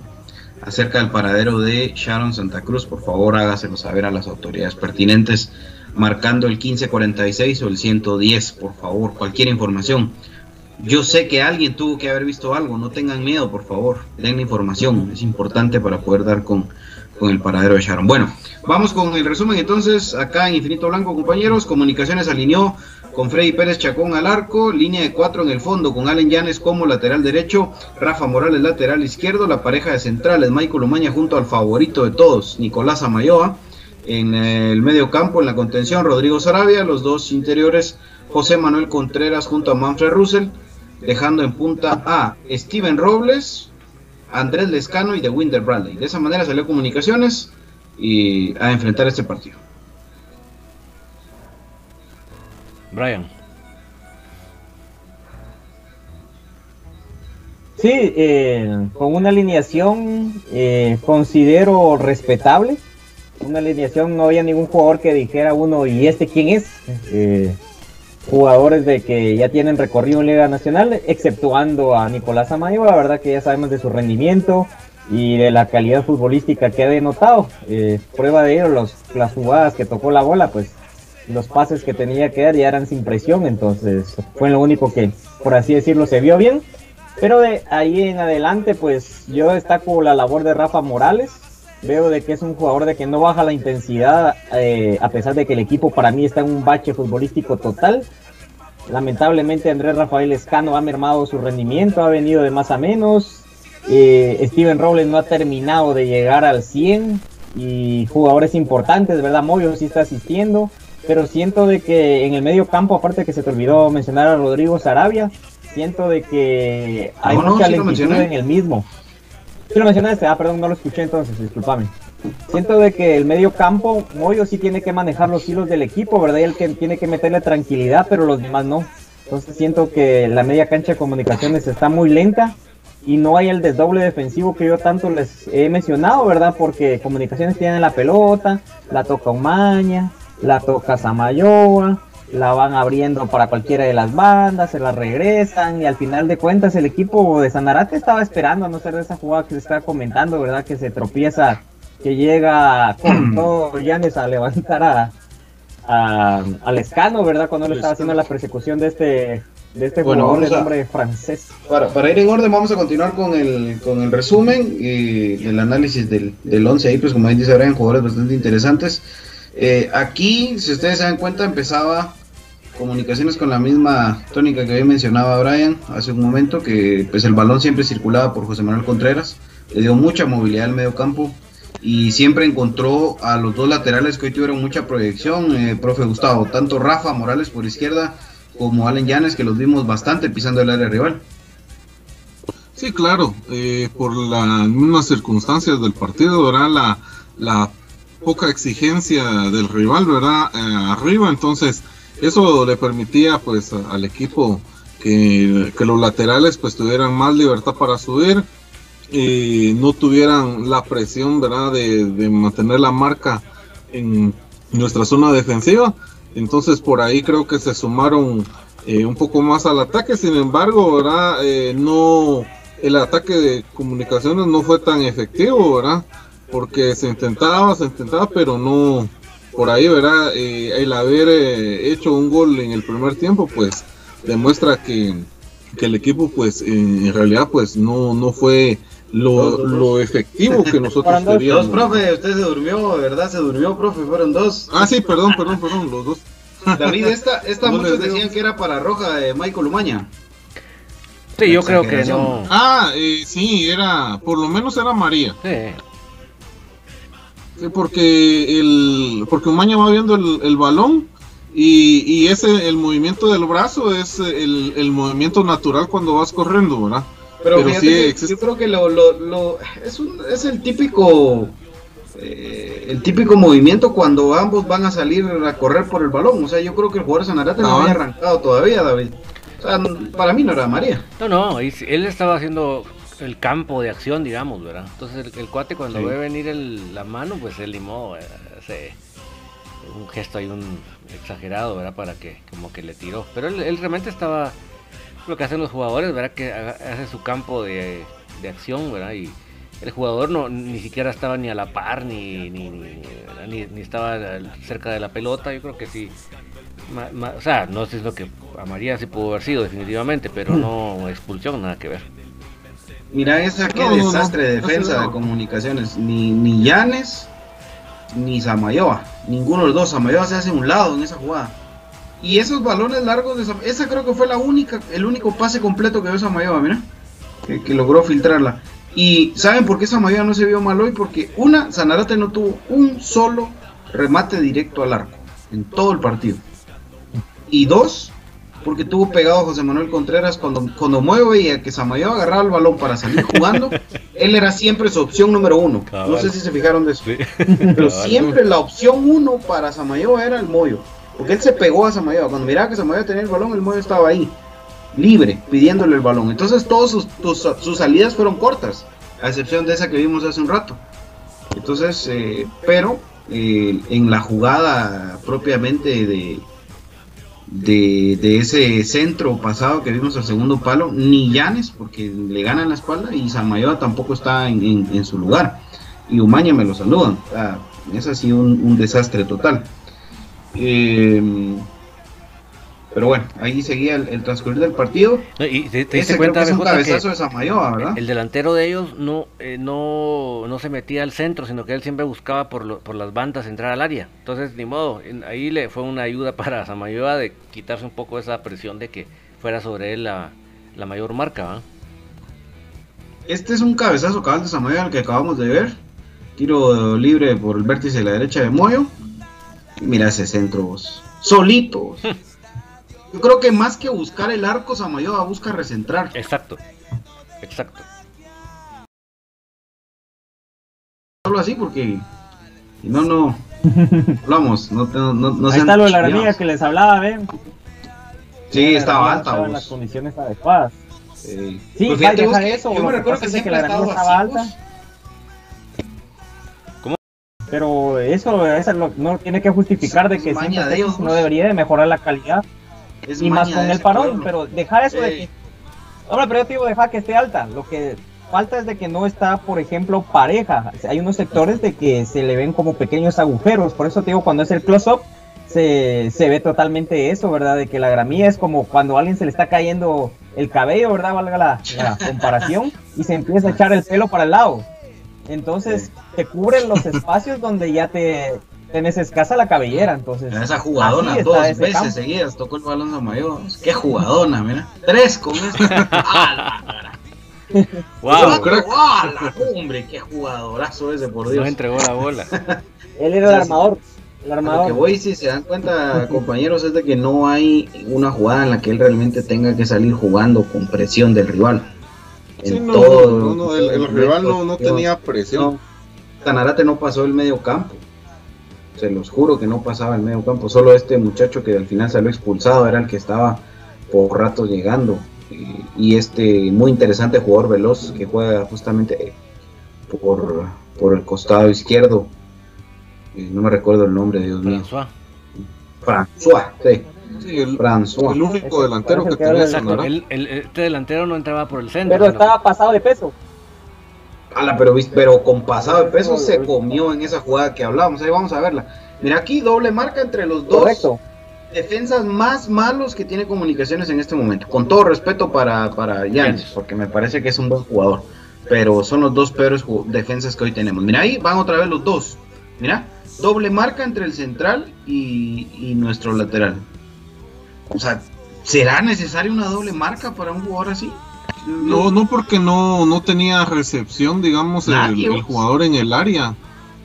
acerca del paradero de Sharon Santa Cruz, por favor hágaselo saber a las autoridades pertinentes, marcando el 1546 o el 110, por favor, cualquier información. Yo sé que alguien tuvo que haber visto algo, no tengan miedo, por favor, den la información, es importante para poder dar con, con el paradero de Sharon. Bueno, vamos con el resumen entonces, acá en Infinito Blanco, compañeros, Comunicaciones alineó con Freddy Pérez Chacón al arco, línea de cuatro en el fondo, con Allen Llanes como lateral derecho, Rafa Morales lateral izquierdo, la pareja de centrales, Michael Umaña junto al favorito de todos, Nicolás Amayoa, en el medio campo, en la contención, Rodrigo Sarabia, los dos interiores, José Manuel Contreras junto a Manfred Russell, dejando en punta a Steven Robles, Andrés Lescano y de Winder Bradley. De esa manera salió Comunicaciones y a enfrentar este partido. Brian. Sí, eh, con una alineación eh, considero respetable. Una alineación, no había ningún jugador que dijera uno, ¿y este quién es? Eh, jugadores de que ya tienen recorrido en Liga Nacional, exceptuando a Nicolás Amayo, la verdad que ya sabemos de su rendimiento y de la calidad futbolística que ha denotado. Eh, prueba de ello, los, las jugadas que tocó la bola, pues los pases que tenía que dar ya eran sin presión, entonces fue lo único que, por así decirlo, se vio bien. Pero de ahí en adelante, pues yo destaco la labor de Rafa Morales. Veo de que es un jugador de que no baja la intensidad, eh, a pesar de que el equipo para mí está en un bache futbolístico total. Lamentablemente Andrés Rafael Escano ha mermado su rendimiento, ha venido de más a menos. Eh, Steven Robles no ha terminado de llegar al 100 y jugadores importantes, ¿verdad? Moyo sí está asistiendo, pero siento de que en el medio campo, aparte que se te olvidó mencionar a Rodrigo Sarabia, siento de que hay mucha lentitud en el mismo. Sí lo mencionaste, ah, perdón, no lo escuché entonces, discúlpame. Siento de que el medio campo, Moyo sí tiene que manejar los hilos del equipo, ¿verdad? Y el que tiene que meterle tranquilidad, pero los demás no. Entonces siento que la media cancha de comunicaciones está muy lenta y no hay el desdoble defensivo que yo tanto les he mencionado, ¿verdad? Porque comunicaciones tienen la pelota, la toca Umaña, la toca Samayoa, la van abriendo para cualquiera de las bandas, se la regresan y al final de cuentas el equipo de Sanarate estaba esperando a no ser de esa jugada que se está comentando, ¿verdad? Que se tropieza, que llega con todo Llanes a levantar a, al escano, ¿verdad? Cuando él estaba haciendo la persecución de este de este jugador de nombre francés. Para, para, ir en orden, vamos a continuar con el, con el resumen y el análisis del, del 11 ahí, pues como ahí dice jugadores bastante interesantes. Eh, aquí, si ustedes se dan cuenta, empezaba comunicaciones con la misma tónica que había mencionado Brian hace un momento, que pues el balón siempre circulaba por José Manuel Contreras, le dio mucha movilidad al medio campo y siempre encontró a los dos laterales que hoy tuvieron mucha proyección, eh, profe Gustavo, tanto Rafa Morales por izquierda como Allen Llanes, que los vimos bastante pisando el área rival. Sí, claro, eh, por las mismas circunstancias del partido, ¿verdad? La, la poca exigencia del rival, ¿verdad? Eh, arriba, entonces eso le permitía pues al equipo que, los laterales pues tuvieran más libertad para subir y no tuvieran la presión, ¿verdad? De, mantener la marca en nuestra zona defensiva entonces por ahí creo que se sumaron eh, un poco más al ataque. Sin embargo, ¿verdad? Eh, no, el ataque de comunicaciones no fue tan efectivo, ¿verdad? Porque se intentaba, se intentaba, pero no, por ahí, ¿verdad? Eh, el haber hecho un gol en el primer tiempo, pues demuestra que, que el equipo, pues en realidad, pues no, no fue lo, lo efectivo que nosotros queríamos. Dos, profe, usted se durmió, ¿verdad? Se durmió, profe, fueron dos. Ah, sí, perdón, perdón, perdón, los dos. David, esta, esta muchos decían que era para roja de Michael Umaña. Sí, yo creo que no. Ah, eh, sí, era, por lo menos era María. Sí. Sí, porque el, porque Umaña va viendo el, el balón y, y, ese, el movimiento del brazo es el, el movimiento natural cuando vas corriendo, ¿verdad? Pero, yo creo que lo, lo, lo es, un, es el típico eh, el típico movimiento cuando ambos van a salir a correr por el balón. O sea, yo creo que el jugador de Sanarate no, había arrancado todavía, David. O sea, para mí no era María. No, no, él estaba haciendo el campo de acción, digamos, ¿verdad? Entonces el, cuate cuando ve venir la mano, pues él limó, eh, un gesto ahí un exagerado, ¿verdad? Para que como que le tiró. Pero él realmente estaba lo que hacen los jugadores, ¿verdad? Que hace su campo de, acción, ¿verdad? Y el jugador no ni siquiera estaba ni a la par, ni, ni, ni, estaba cerca de la pelota. Yo creo que sí. o sea, no sé lo que a María sí pudo haber sido definitivamente, pero no expulsión, nada que ver. Mira esa qué desastre de defensa de comunicaciones. Ni, ni Llanes ni Samayoa. Ninguno de los dos. Samayoa se hace un lado en esa jugada. Y esos balones largos, de esa creo que fue la única, el único pase completo que dio Samayoa, mira, que, logró filtrarla. Y ¿saben por qué Samayoa no se vio mal hoy? Porque una, Sanarate no tuvo un solo remate directo al arco en todo el partido. Y dos, porque tuvo pegado a José Manuel Contreras cuando, cuando mueve y que Samayoa agarraba el balón para salir jugando, él era siempre su opción número uno. No sé si se fijaron de eso. Pero siempre la opción uno para Samayoa era el Moyo. Porque él se pegó a Samayoa. Cuando miraba que Samayoa tenía el balón, el Moyo estaba ahí, libre, pidiéndole el balón. Entonces todas sus, salidas fueron cortas, a excepción de esa que vimos hace un rato. Entonces, eh, pero eh, en la jugada propiamente de, de, ese centro pasado que vimos al segundo palo, ni Llanes, porque le ganan la espalda, y Samayoa tampoco está en, su lugar. Y Umaña me lo saludan. es así un, un desastre total. Eh, pero bueno, ahí seguía el, transcurrir del partido. Y te, diste cuenta, que un cabezazo de ¿verdad? El delantero de ellos no, eh, no, no se metía al centro, sino que él siempre buscaba por, por las bandas entrar al área. Entonces, ni modo, ahí le fue una ayuda para Samayoa de quitarse un poco esa presión de que fuera sobre él la, mayor marca. Este es un cabezazo cabal de Samayoa, el que acabamos de ver. Tiro libre por el vértice de la derecha de Moyo. Mira ese centro, vos. Solitos. Yo creo que más que buscar el arco, Samayoa busca recentrar. Exacto, exacto. Solo así porque si no, no hablamos. No, no, no, Ahí está lo de la granilla que les hablaba, ¿ven? Sí, estaba alta. En las condiciones adecuadas. Sí, sí pues fíjate eso. Yo me recuerdo que, que la granilla estaba alta. ¿Cómo? Pero eso, eso no tiene que justificar de que siempre de ellos, no debería de mejorar la calidad y más con el parón, pero dejar eso de que. Ahora, pero yo te digo, dejar que esté alta. Lo que falta es de que no está, por ejemplo, pareja. hay unos sectores de que se le ven como pequeños agujeros. Por eso te digo, cuando es el close-up, se, se, ve totalmente eso, ¿verdad? De que la gramilla es como cuando a alguien se le está cayendo el cabello, ¿verdad? Valga la, la comparación, y se empieza a echar el pelo para el lado. Entonces, te cubren los espacios donde ya te, tenés escasa la cabellera, entonces. Esa jugadona dos veces seguidas tocó el balón de mayor. Qué jugadona, mira. Tres con esta. ¡Wow! ¡Hombre, qué jugadorazo ese, por Dios! No entregó la bola. Él era el armador. El armador. Lo que voy, si se dan cuenta, compañeros, es de que no hay una jugada en la que él realmente tenga que salir jugando con presión del rival. Sí, no, no, no, el, rival no, no tenía presión. Tanarate no pasó el medio campo se los juro que no pasaba el medio campo. Solo este muchacho que al final salió expulsado era el que estaba por rato llegando. Y, este muy interesante jugador veloz que juega justamente por, por el costado izquierdo. no me recuerdo el nombre, Dios mío. François. François, sí. Sí, el, François. el único delantero que tenía el, el, Este delantero no entraba por el centro. Pero estaba pasado de peso pero, pero con pasado de peso se comió en esa jugada que hablábamos. Ahí vamos a verla. Mira aquí, doble marca entre los dos defensas más malos que tiene comunicaciones en este momento. Con todo respeto para, para porque me parece que es un buen jugador. Pero son los dos peores defensas que hoy tenemos. Mira, ahí van otra vez los dos. Mira, doble marca entre el central y, y nuestro lateral. O sea, ¿será necesaria una doble marca para un jugador así? No, no porque no, no tenía recepción, digamos, el, jugador en el área.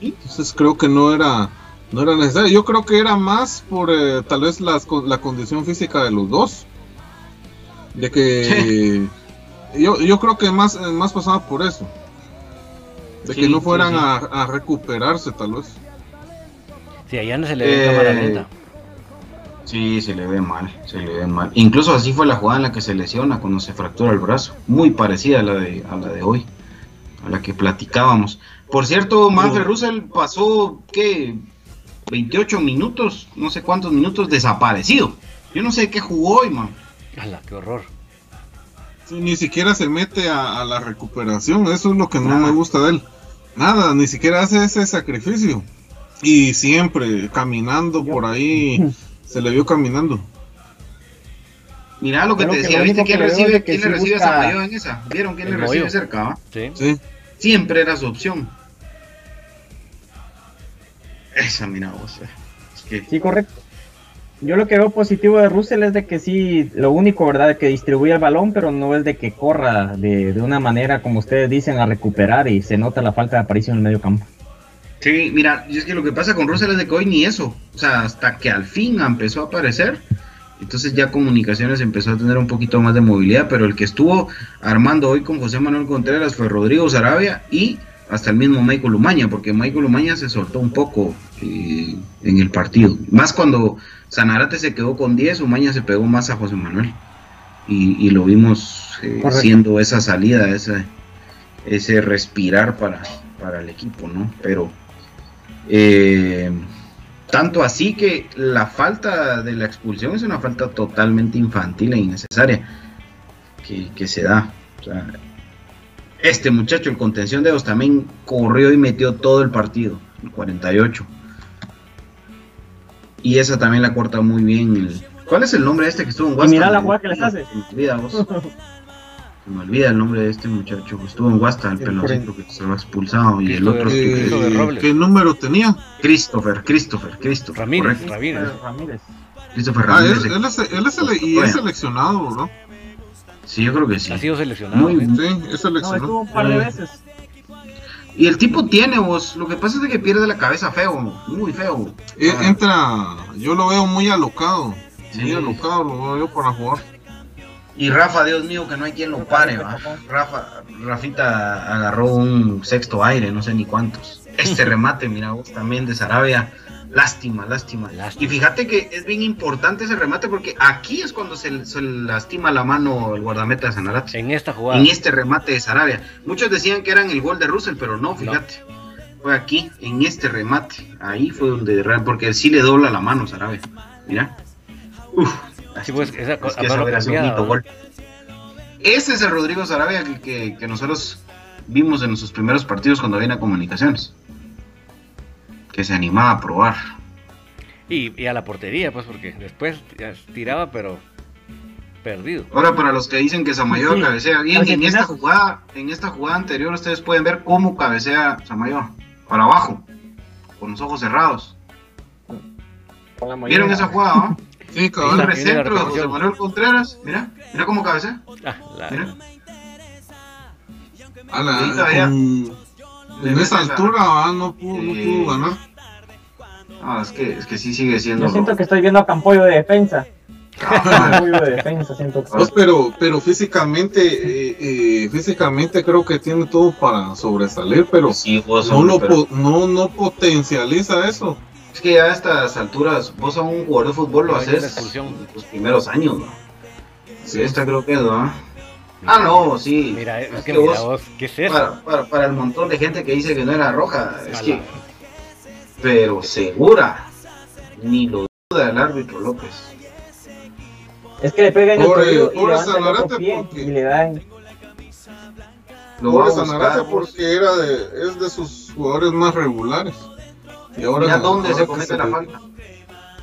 Entonces creo que no era, no era necesario. Yo creo que era más por eh, tal vez las, la condición física de los dos. De que yo, yo creo que más, más pasaba por eso. De que no fueran a, recuperarse tal vez. Sí, allá no se le ve cámara eh, lenta. Sí, se le ve mal, se le ve mal. Incluso así fue la jugada en la que se lesiona cuando se fractura el brazo. Muy parecida a la de, a la de hoy, a la que platicábamos. Por cierto, Manfred Russell pasó, ¿qué? 28 minutos, no sé cuántos minutos desaparecido. Yo no sé qué jugó hoy, man. ¡Hala, qué horror! ni siquiera se mete a, la recuperación, eso es lo que no me gusta de él. Nada, ni siquiera hace ese sacrificio. Y siempre caminando por ahí se le vio caminando. Mira lo que te decía, ¿viste quién recibe, quién le recibe esa mayor en esa? ¿Vieron quién le recibe cerca? Sí. sí. Siempre era su opción. Esa, mira vos. Eh. Sí, correcto. Yo lo que veo positivo de Russell es de que sí, lo único, ¿verdad? Que distribuye el balón, pero no es de que corra de, de una manera, como ustedes dicen, a recuperar y se nota la falta de aparición en el medio campo. Sí, mira, y es que lo que pasa con Russell es de que hoy ni eso. O sea, hasta que al fin empezó a aparecer, entonces ya Comunicaciones empezó a tener un poquito más de movilidad, pero el que estuvo armando hoy con José Manuel Contreras fue Rodrigo Sarabia y hasta el mismo Michael Umaña, porque Michael Umaña se soltó un poco eh, en el partido. Más cuando Sanarate se quedó con 10, Umaña se pegó más a José Manuel. Y, lo vimos eh, siendo esa salida, ese, ese respirar para, para el equipo, ¿no? Pero eh, tanto así que la falta de la expulsión es una falta totalmente infantil e innecesaria que, se da. este muchacho, el contención de dos, también corrió y metió todo el partido, el 48. Y esa también la corta muy bien. el- ¿Cuál es el nombre de este que estuvo en Y Guasta? mira la jugada que les hace. Olvida, vos. Se me olvida el nombre de este muchacho. que Estuvo en Guasta, el peloncito que se lo ha expulsado. Y el otro Eh. ¿Qué número tenía? Christopher, Christopher, Christopher. Ramírez, correcto. Ramírez. Ramírez. Christopher Ah, él, Ramírez. él es, él es ele- y es seleccionado, ¿no? Sí, yo creo que sí. Ha sido seleccionado. Muy ¿eh? Sí, es No, seleccionado. estuvo un par de Eh. veces. Y el tipo tiene vos. Lo que pasa es de que pierde la cabeza feo. Muy feo. Eh, entra, yo lo veo muy alocado. Sí. Muy alocado lo veo yo para jugar. Y Rafa, Dios mío, que no hay quien lo pare, va. Rafa, Rafita agarró un sexto aire, no sé ni cuántos. Este remate, mira vos, también de Sarabia. Lástima, lástima. Lástima. Y fíjate que es bien importante ese remate porque aquí es cuando se, se lastima la mano el guardameta de Sanarate. En esta jugada. En este remate de Sarabia. Muchos decían que eran el gol de Russell, pero no, fíjate. Fue aquí, en este remate. Ahí fue donde, porque sí le dobla la mano Sarabia. Mira. Uf. Sí, pues, esa Es cosa que esa hubiera sido un cambiada, bonito gol. Ese es el Rodrigo Sarabia que, que- que nosotros vimos en nuestros primeros partidos cuando viene a comunicaciones. Que se animaba a probar. Y, y a la portería, pues, porque después ya tiraba, pero perdido. Ahora para los que dicen que Samayoa Sí, cabecea bien, en esta jugada, en esta jugada anterior ustedes pueden ver cómo cabecea Samayoa. Para abajo. Con los ojos cerrados. ¿Vieron esa jugada? no? Sí, cabrón. De José. Manuel Contreras. Mira, mira cómo cabecea. Ah, la- Mira. A la- con- en esa altura ah, no pudo, no pudo ganar. Ah, es que, es que sí sigue siendo. Yo siento que estoy viendo a Campollo de defensa. Campollo de defensa, siento que pero, pero físicamente, eh, eh, físicamente creo que tiene todo para sobresalir, pero sí, no lo pero- po- no, no potencializa eso. Es que ya a estas alturas, vos a un jugador de fútbol lo haces en los primeros años, ¿no? Sí. Esta creo que es, ¿no? Ah, no, sí. Mira, es Es que que mira vos- vos, ¿qué es eso? Para, para, para el montón de gente que dice que no era roja, es que, pero segura, ni lo duda el árbitro López. Es que le pega en el y el pie porque- y le da en... Lo vos. porque era de, es de sus jugadores más regulares. Y ahora, Mira dónde ahora se comete la falta.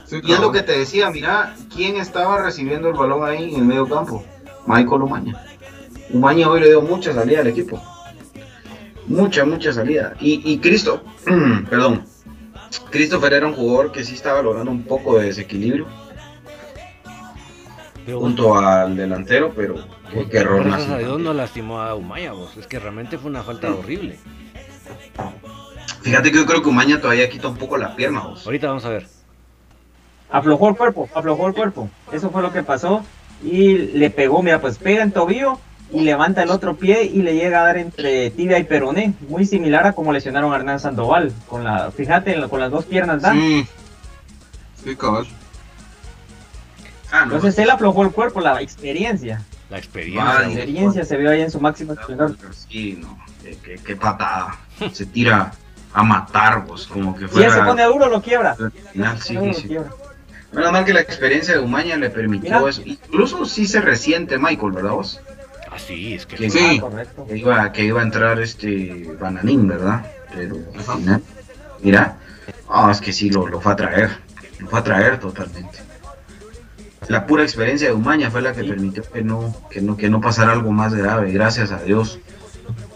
Sí, Y es lo que te decía, mira, ¿quién estaba recibiendo el balón ahí en el medio campo? Michael Umaña. Umaña hoy le dio mucha salida al equipo. Mucha, mucha salida. Y, y Cristo, perdón, Christopher era un jugador que sí estaba logrando un poco de desequilibrio Pero junto al delantero, pero qué, qué error gracias más a Dios no lastimó a Umaya, vos. Es que realmente fue una falta horrible. Fíjate que yo creo que Umaña todavía quita un poco la pierna. vos. Ahorita vamos a ver. Aflojó el cuerpo, aflojó el cuerpo. Eso fue lo que pasó. Y le pegó, mira, pues pega en tobillo y levanta el otro pie y le llega a dar entre tibia y peroné. Muy similar a como lesionaron a Hernán Sandoval. Con la, fíjate, la- con las dos piernas da. Sí, sí, cabal. Ah, no. Entonces él aflojó el cuerpo, la experiencia. La experiencia. La Ay, experiencia se vio ahí en su máximo esplendor. Sí, no. Qué, qué- qué patada. Se tira a matar vos, como que Si él se fuera. pone duro, lo quiebra. final, sí, pone duro, sí. lo quiebra. Menos mal que la experiencia de Umaña le permitió Mira. eso. Incluso sí se resiente Michael, ¿verdad vos? Ah, sí, es que. Que, Sí. Ah, correcto. que iba, que iba a entrar este Bananín, ¿verdad? Pero al final, mira, ah, es que sí lo, lo fue a traer. Lo fue a traer totalmente. La pura experiencia de Umaña fue la que Sí. permitió que no, que no, que no pasara algo más grave, gracias a Dios.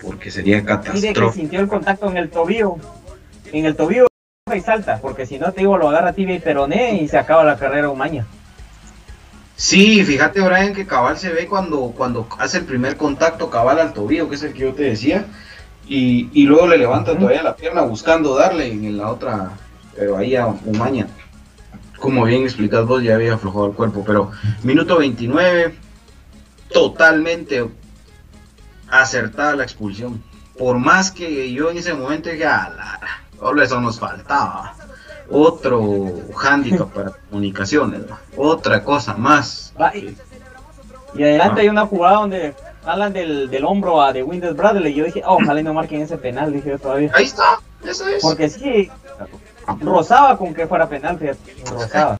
Porque sería Y de que catastrófico. sintió el contacto en el tobillo. En el tobillo y salta, porque si no te digo lo agarra tibia y peroné y se acaba la carrera Umaña. Sí, fíjate, Brian, que cabal se ve cuando, cuando hace el primer contacto cabal al tobillo, que es el que yo te decía, y, y luego le levanta todavía la pierna buscando darle en la otra, pero ahí a Umaña. Como bien explicado vos, ya había aflojado el cuerpo, pero minuto 29, totalmente acertada la expulsión. Por más que yo en ese momento dije, ah, la- solo eso nos faltaba. Otro hándicap para comunicaciones, ¿no? otra cosa más. Y- Y adelante hay una jugada donde jalan del, del hombro a de Windows Bradley. Y yo dije, oh, ojalá y no marquen ese penal, dije yo todavía. Ahí está, eso es. Porque sí, rozaba con que fuera penal, fíjate, rozaba.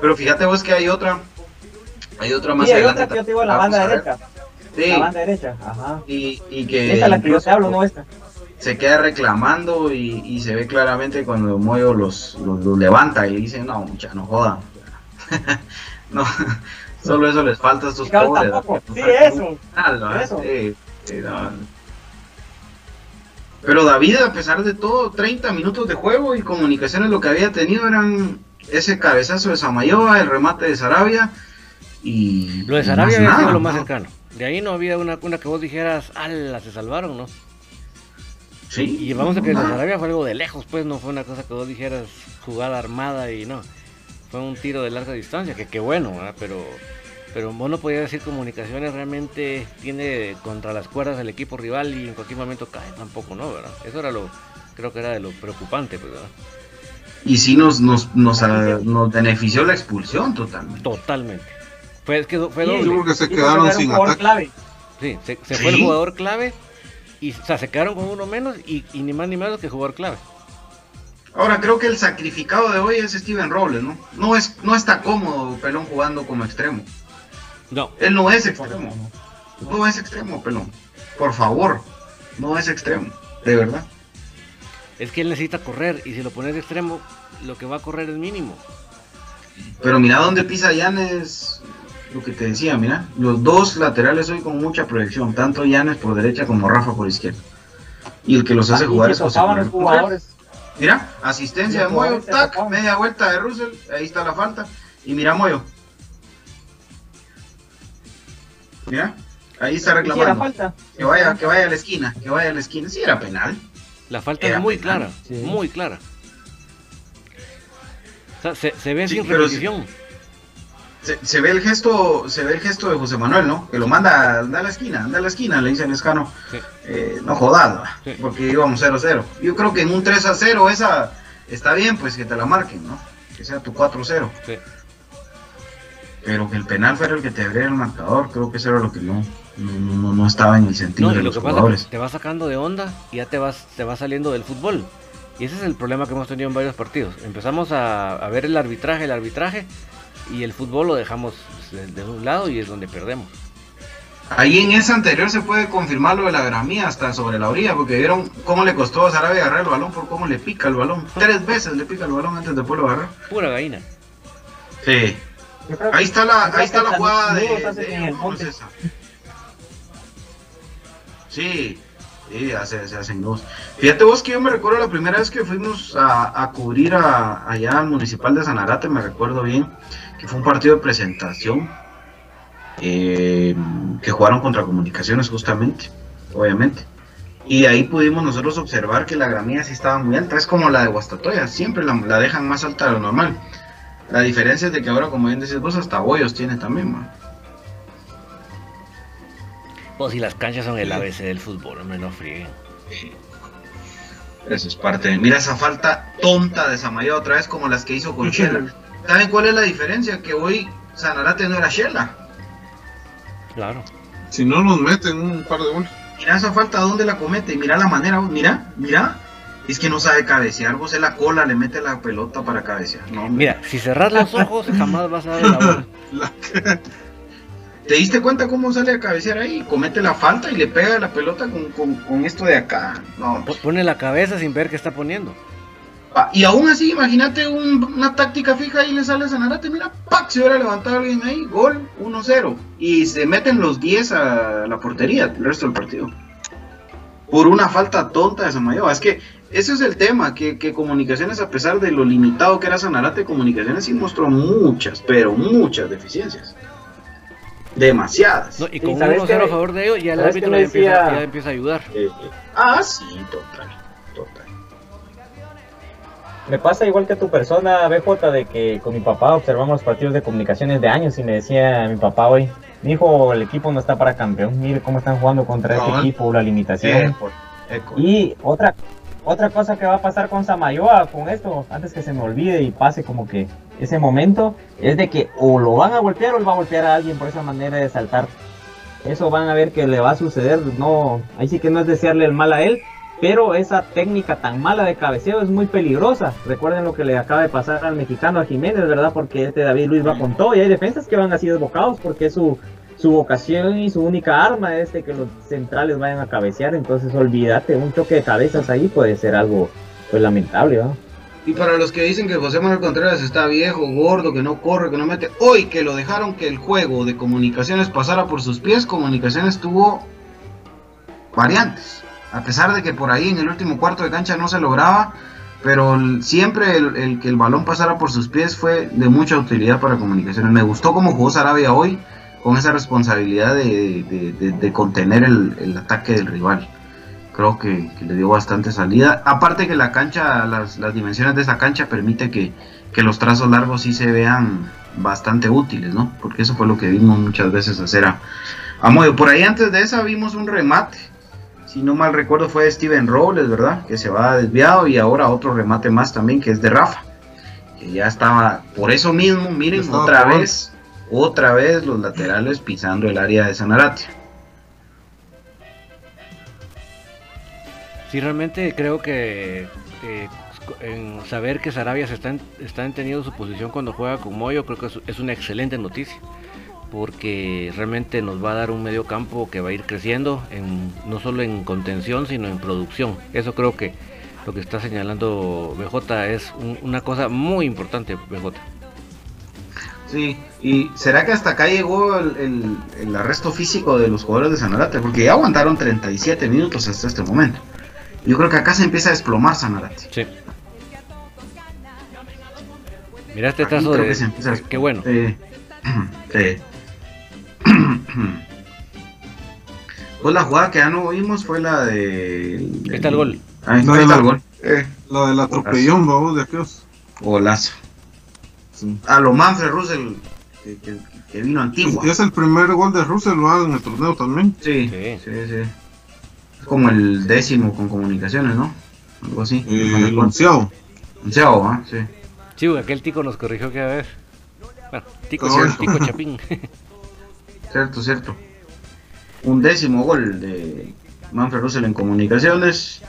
Pero fíjate vos que hay otra, hay otra más Y hay adelante. otra que yo te digo en la banda derecha. Sí, La banda derecha, ajá. y, y que Esa es la que yo te hablo, no esta. se queda reclamando y, se ve claramente cuando Moyo los, los, levanta y le dice, no, mucha, no joda. no, solo eso les falta a estos pobres. Sí, eso. Pero David, a pesar de todo, 30 minutos de juego y comunicaciones lo que había tenido eran ese cabezazo de Samayoa, el remate de Sarabia y... Lo de Sarabia había sido lo más cercano. De ahí no había una, una que vos dijeras, ala, se salvaron, ¿no? Sí. Y vamos a que la Sarabia fue algo de lejos, pues no fue una cosa que vos dijeras jugada armada y no. Fue un tiro de larga distancia, que qué bueno, ¿verdad? Pero, pero vos no podías decir comunicaciones realmente tiene contra las cuerdas el equipo rival y en cualquier momento cae tampoco, ¿no? ¿verdad? Eso era lo, creo que era de lo preocupante, pues, ¿verdad? Y sí nos, nos, nos, nos benefició la expulsión totalmente. Totalmente. Fue, fue doble. Yo creo que se quedaron sin ataque. Sí, se, fue el jugador clave y o sea, se quedaron con uno menos y, ni más ni menos que jugador clave. Ahora creo que el sacrificado de hoy es Steven Robles, ¿no? No, es, no está cómodo Pelón jugando como extremo. No. Él no es extremo. No es extremo, Pelón. Por favor, no es extremo, de verdad. Es que él necesita correr y si lo pones de extremo, lo que va a correr es mínimo. Pero mira dónde pisa Yanes lo que te decía, mira, los dos laterales hoy con mucha proyección, tanto Yanes por derecha como Rafa por izquierda. Y el que los hace jugar es José jugadores. Mira, asistencia de Moyo, tac, media vuelta de Russell, ahí está la falta. Y mira Moyo. Mira, ahí está reclamando. Que vaya, que vaya a la esquina, que vaya a la esquina. Sí, era penal. La falta es muy clara, muy clara. O sea, se, se ve sin repetición se, ve el gesto, se ve el gesto de José Manuel, ¿no? Que lo manda, anda a la esquina, anda a la esquina, le dice a Escano, eh, no jodas, porque íbamos 0-0. Yo creo que en un 3-0 esa está bien, pues que te la marquen, ¿no? Que sea tu 4-0. Pero que el penal fuera el que te abriera el marcador, creo que eso era lo que no, no, estaba en el sentido de los jugadores. te vas sacando de onda y ya te vas, te vas saliendo del fútbol. Y ese es el problema que hemos tenido en varios partidos. Empezamos a, a ver el arbitraje, el arbitraje, y el fútbol lo dejamos de, un lado y es donde perdemos. Ahí en esa anterior se puede confirmar lo de la gramía hasta sobre la orilla, porque vieron cómo le costó a Sarabia agarrar el balón por cómo le pica el balón. Tres veces le pica el balón antes de poderlo agarrar. Pura gallina. Sí. Ahí está la, ahí está la jugada de, de, Sí, sí, se, se hacen dos. Fíjate vos que yo me recuerdo la primera vez que fuimos a, a cubrir a, allá al municipal de Sanarate, me recuerdo bien que fue un partido de presentación eh, que jugaron contra comunicaciones justamente, obviamente. Y ahí pudimos nosotros observar que la gramilla sí estaba muy alta, es como la de Guastatoya, siempre la, dejan más alta de lo normal. La diferencia es de que ahora, como bien decís vos, hasta bollos tiene también, man. Pues si las canchas son el ABC del fútbol, hombre, no fríen. Eso es parte. Mira esa falta tonta de Samayo otra vez como las que hizo con Chela. ¿Saben cuál es la diferencia? Que hoy Sanarate no era Shela. Claro. Si no nos meten un par de goles. Mira esa falta, ¿dónde la comete? Mira la manera, mira, mira. Es que no sabe cabecear, vos en la cola le mete la pelota para cabecear. No, mira, si cerras los ojos jamás vas a ver la bola. ¿Te diste cuenta cómo sale a cabecear ahí? Comete la falta y le pega la pelota con, esto de acá. No. Pone la cabeza sin ver qué está poniendo. Ah, y aún así, imagínate una táctica fija y le sale a Sanarate, mira, ¡pac! Se hubiera levantado alguien ahí, gol 1-0. Y se meten los 10 a la portería el resto del partido. Por una falta tonta de Samayoa. Es que ese es el tema, que, Comunicaciones, a pesar de lo limitado que era Sanarate, Comunicaciones sí mostró muchas, pero muchas deficiencias. Demasiadas. y con un 1-0 a favor de ellos, ya el árbitro ya, empieza, a ayudar. Eh, eh, ah, sí, total. Me pasa igual que a tu persona, BJ, de que con mi papá observamos los partidos de comunicaciones de años y me decía mi papá hoy, mi hijo, el equipo no está para campeón, mire cómo están jugando contra este equipo, la limitación. Y otra otra cosa que va a pasar con Samayoa, con esto, antes que se me olvide y pase como que ese momento, es de que o lo van a golpear o lo va a golpear a alguien por esa manera de saltar. Eso van a ver que le va a suceder, no, ahí sí que no es desearle el mal a él, pero esa técnica tan mala de cabeceo es muy peligrosa. Recuerden lo que le acaba de pasar al mexicano, a Jiménez, ¿verdad? Porque este David Luis va con todo y hay defensas que van así desbocados porque es su, su vocación y su única arma es que los centrales vayan a cabecear, entonces olvídate, un choque de cabezas ahí puede ser algo pues lamentable. Y para los que dicen que José Manuel Contreras está viejo, gordo, que no corre, que no mete, hoy que lo dejaron que el juego de comunicaciones pasara por sus pies, comunicaciones tuvo variantes. A pesar de que por ahí en el último cuarto de cancha no se lograba, pero siempre el, que el balón pasara por sus pies fue de mucha utilidad para comunicaciones. Me gustó cómo jugó Sarabia hoy con esa responsabilidad de, contener el, ataque del rival. Creo que, le dio bastante salida. Aparte que la cancha, las, dimensiones de esa cancha permite que, los trazos largos sí se vean bastante útiles, ¿no? Porque eso fue lo que vimos muchas veces hacer a, a Moyo. Por ahí antes de esa vimos un remate. Si no mal recuerdo fue Steven Robles, ¿verdad? Que se va desviado y ahora otro remate más también que es de Rafa. Que ya estaba, por eso mismo, miren, otra vez otra vez los laterales pisando el área de Sanarate. Sí, realmente creo que en saber que Sarabia se está, está entendiendo su posición cuando juega con Moyo, creo que es, una excelente noticia, porque realmente nos va a dar un medio campo que va a ir creciendo, en, no solo en contención, sino en producción. Eso creo que lo que está señalando BJ es una cosa muy importante, BJ. Sí, y será que hasta acá llegó el, arresto físico de los jugadores de Sanarate, porque ya aguantaron 37 minutos hasta este momento. Yo creo que acá se empieza a desplomar Sanarate. Sí. Mira este trazo de. Qué bueno. Sí. sí. Pues la jugada que ya no vimos fue la de. Ahí está el gol. Ahí está, el gol. Eh, la del atropellón, vamos, de aquellos. Golazo. A lo Manfred Russell, que, vino antiguo. Y es el primer gol de Russell ¿no? en el torneo también. Sí, sí, sí. Es como el décimo con comunicaciones, ¿no? Algo así. el onceavo. Onceavo, ¿ah? Sí. Sí, aquel tico nos corrigió cada vez. Bueno, tico, tico chapín. cierto, cierto. Un décimo gol de Manfred Russell en comunicaciones.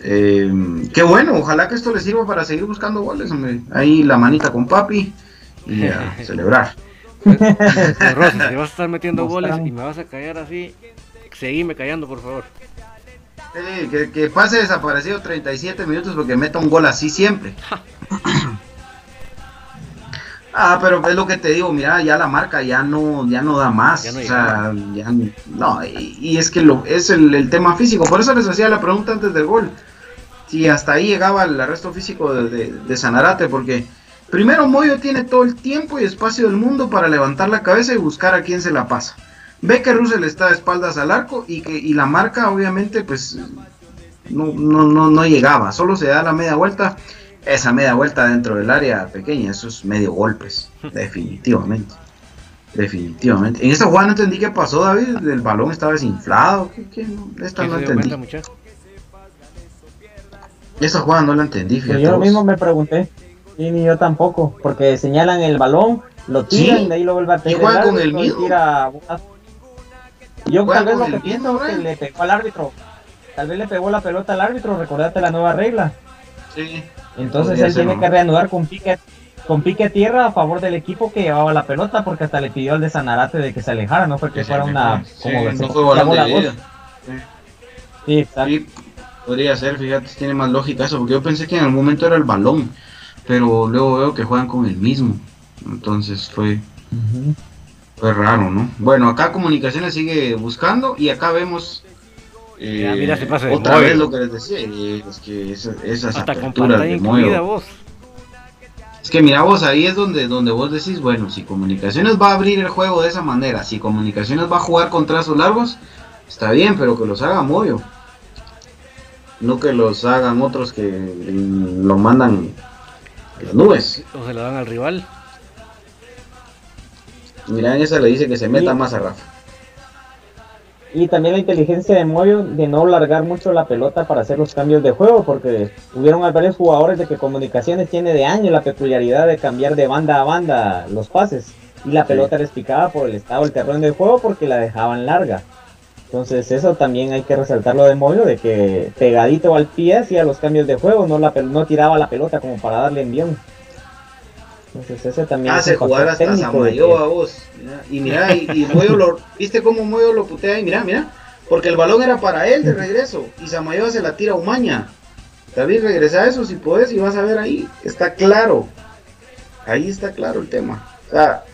Eh, qué bueno, ojalá que esto le sirva para seguir buscando goles, hombre. Ahí la manita con papi y a celebrar. Rosa, si vas a estar metiendo goles y me vas a callar así, seguime callando, por favor. que, que, pase desaparecido 37 minutos porque meta un gol así siempre. ah, pero es lo que te digo, mira, ya la marca ya no, ya no da más. o sea, ya no, y, es que lo, es el, el, tema físico. Por eso les hacía la pregunta antes del gol si hasta ahí llegaba el arresto físico de, Sanarate, porque primero Moyo tiene todo el tiempo y espacio del mundo para levantar la cabeza y buscar a quién se la pasa. Ve que Russell está de espaldas al arco y que y la marca obviamente pues no, no, no, llegaba, solo se da la media vuelta, esa media vuelta dentro del área pequeña, eso es medio golpes, definitivamente. Definitivamente. En esta jugada no entendí qué pasó, David. El balón estaba desinflado. ¿Qué, Esta no entendí. Esa jugada no la entendí, fíjate. Yo mismo me pregunté. Y ni yo tampoco. Porque señalan el balón, lo tiran, de ahí lo vuelve a tirar. Y juega con el mismo. Yo tal vez lo que pienso es que le pegó al árbitro. Tal vez le pegó la pelota al árbitro, recordate la nueva regla. Sí. Entonces él tiene que reanudar con pique, con pique tierra a favor del equipo que llevaba la pelota, porque hasta le pidió al de Sanarate de que se alejara, no fue que fuera una. como no fue Sí, exacto. Podría ser, fíjate, tiene más lógica eso, porque yo pensé que en algún momento era el balón, pero luego veo que juegan con el mismo. Entonces fue, fue raro, ¿no? Bueno, acá Comunicaciones sigue buscando y acá vemos eh, mira, otra vez lo que les decía, es que esas aperturas de vos. Es que mira vos, ahí es donde, donde vos decís, bueno, si Comunicaciones va a abrir el juego de esa manera, si Comunicaciones va a jugar con trazos largos, está bien, pero que los haga Moyo no que los hagan otros que lo mandan a las nubes. O se lo dan al rival. Mira, en esa le dice que se meta más a Rafa. Y también la inteligencia de Moyo de no largar mucho la pelota para hacer los cambios de juego, porque hubieron varios jugadores de que Comunicaciones tiene de año la peculiaridad de cambiar de banda a banda los pases. Y la pelota les picaba por el estado del terreno de juego porque la dejaban larga. Entonces eso también hay que resaltarlo de Moyo, de que pegadito al pie hacía los cambios de juego, no, la, no tiraba la pelota como para darle envión. Entonces ese también es Hace un factor jugar hasta Samayoa que- vos. mira. Y mira, y, y Moyo lo, ¿viste cómo Moyo lo putea ahí? Mira, mira. Porque el balón era para él de regreso. Y Samayoa se la tira a Umaña. David, regresa a eso si puedes y vas a ver ahí. Está claro. Ahí está claro el tema. O sea,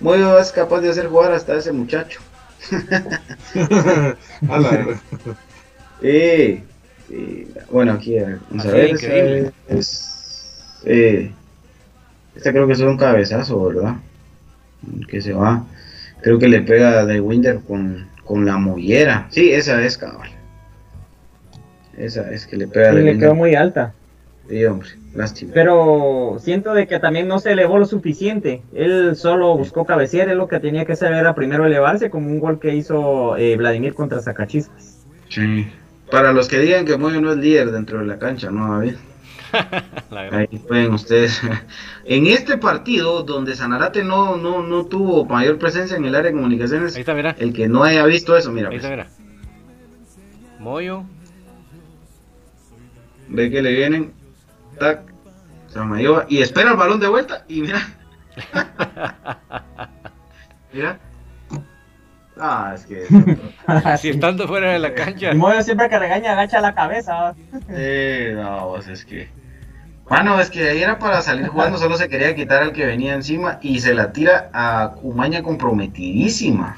Moyo es capaz de hacer jugar hasta ese muchacho. A la- Sí, sí. Bueno, aquí eh, vamos a ver. increíble. esta Es, eh, esta creo que es un cabezazo, ¿verdad? Que se va. Creo que le pega de Winder con, con la mollera. Sí, esa es cabal. Esa es que le pega Sí, de le quedó muy alta. Sí, hombre, lástima. Pero siento de que también no se elevó lo suficiente. Él solo buscó cabecear, él lo que tenía que hacer era primero elevarse, como un gol que hizo eh, Vladimir contra Zacachispas. Sí. Para los que digan que Moyo no es líder dentro de la cancha, ¿no, David? Ahí pueden ustedes. En este partido, donde Sanarate no, no, no tuvo mayor presencia en el área de comunicaciones, Ahí está, mira. el que no haya visto eso, mira, Ahí está, pues, mira. Moyo. ve que le vienen, tac, Samayoa, y espera el balón de vuelta, y mira. mira. Ah, es que. Si estando fuera de la cancha. Y Moyo siempre que regaña agacha la cabeza. Eh, no, pues es que. Bueno, es que ahí era para salir jugando, solo se quería quitar al que venía encima y se la tira a Cumaña comprometidísima.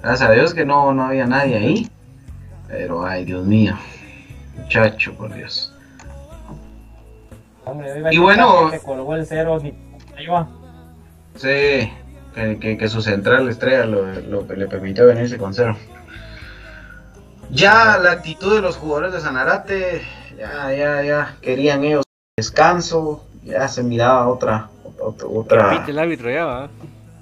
Gracias a Dios que no, no había nadie ahí. Pero, ay, Dios mío. Muchacho, por Dios. Hombre, Y bueno- que colgó el cero, ni ahí va. Sí, que, que- que su central estrella lo, lo le permitió venirse con cero. Ya la actitud de los jugadores de Sanarate, ya, ya, ya querían ellos descanso, ya se miraba otra, otra, otra, el árbitro ya.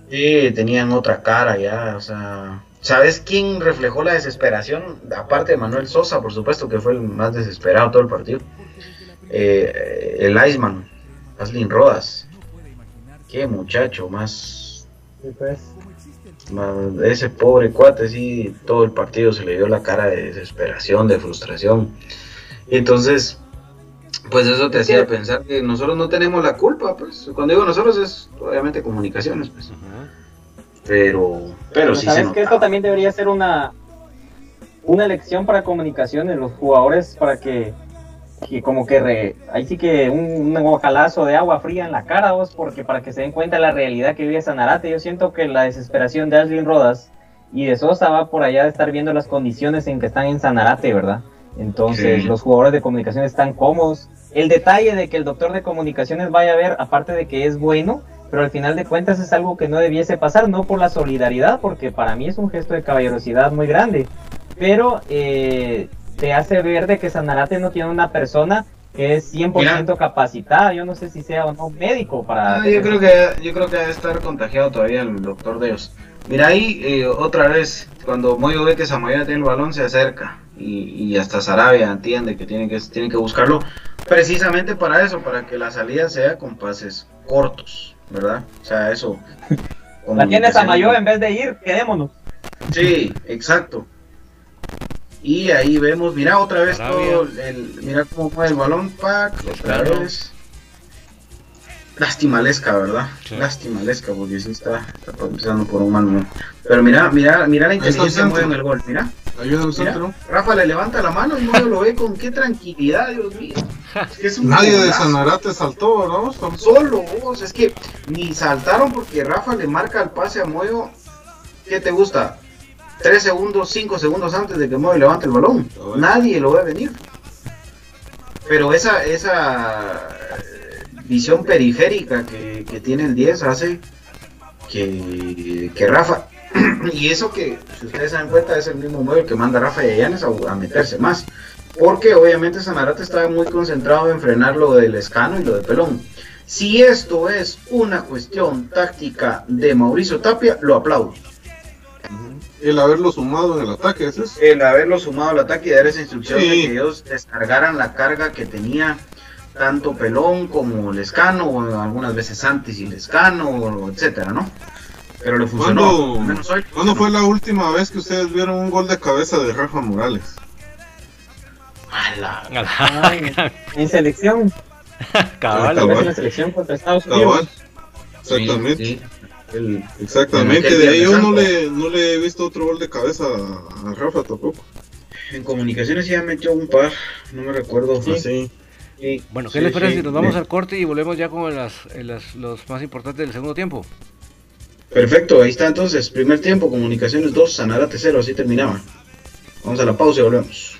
Sí, tenían otra cara ya, o sea... ¿Sabes quién reflejó la desesperación? Aparte de Manuel Sosa, por supuesto, que fue el más desesperado todo el partido. Eh, el Iceman, Aslin Rodas. Qué muchacho, más, Sí, pues. Ese pobre cuate, sí, todo el partido se le dio la cara de desesperación, de frustración. Y entonces, pues eso te hacía pensar que nosotros no tenemos la culpa, pues. Cuando digo nosotros es obviamente comunicaciones, pues. Pero, pero sí se sabes que esto también debería ser una una lección para comunicaciones, los jugadores para que, que como que re- ahí sí que un, un guacalazo de agua fría en la cara vos, porque para que se den cuenta de la realidad que vive Sanarate, yo siento que la desesperación de Ashley Rodas y de Sosa va por allá de estar viendo las condiciones en que están en Sanarate, ¿verdad? Entonces Sí. los jugadores de comunicaciones están cómodos. El detalle de que el doctor de comunicaciones vaya a ver, aparte de que es bueno, pero al final de cuentas es algo que no debiese pasar, no por la solidaridad, porque para mí es un gesto de caballerosidad muy grande, pero eh, te hace ver de que Sanarate no tiene una persona que es 100% capacitada, yo no sé si sea o no médico para... Ah, yo creo que yo creo que debe estar contagiado todavía el doctor de ellos. Mira ahí eh, otra vez cuando Moyo ve que Samayoa tiene el balón se acerca y, y hasta Sarabia entiende que tiene que tiene que buscarlo precisamente para eso, para que la salida sea con pases cortos, ¿verdad? O sea, eso. La tiene Samayoa en vez de ir, quedémonos. Sí, exacto. Y ahí vemos, mira otra vez Sarabia. todo el, mira cómo fue el balón, pack, otra Claro. vez. Lastimalesca, ¿verdad? Sí. Lastimalesca, porque sí está, está empezando por un mal momento. Pero mira, mira, mira la inteligencia de Moyo en el gol, mira. El Mira, centro. Rafa le levanta la mano y Moyo lo ve con qué tranquilidad, Dios mío. Es que es un Nadie de golazo. Sanarate saltó, ¿verdad? Estamos- Solo vos, es que ni saltaron porque Rafa le marca el pase a Moyo. ¿Qué te gusta? Tres segundos, cinco segundos antes de que Moyo levante el balón. Nadie lo ve venir. Pero esa, esa eh, visión periférica que, que tiene el 10 hace que, que Rafa, y eso que, si ustedes se dan cuenta, es el mismo Moyo que manda Rafa Yanes a, a meterse más. Porque obviamente Sanarate estaba muy concentrado en frenar lo del escano y lo de pelón. Si esto es una cuestión táctica de Mauricio Tapia, lo aplaudo. El haberlo sumado en el ataque, ese es. El haberlo sumado al ataque y dar esa instrucción Sí. de que ellos descargaran la carga que tenía tanto Pelón como Lescano, o algunas veces antes y Lescano, etcétera, ¿no? Pero le funcionó. ¿Cuándo, menos hoy. ¿Cuándo fue la última vez que ustedes vieron un gol de cabeza de Rafa Morales? ¡Hala! Ay, en selección, Cabal, en la selección contra Estados Unidos. Cabal. Exactamente. Exactamente, de ahí yo no le, no le he visto otro gol de cabeza a, Rafa tampoco. En comunicaciones ya metió un par, no me recuerdo. Sí. bueno, ¿qué les parece si nos vamos al corte y volvemos ya con las, las, los más importantes del segundo tiempo? Perfecto, ahí está entonces, primer tiempo, comunicaciones 2, Sanarate 0, así terminaba. Vamos a la pausa y volvemos.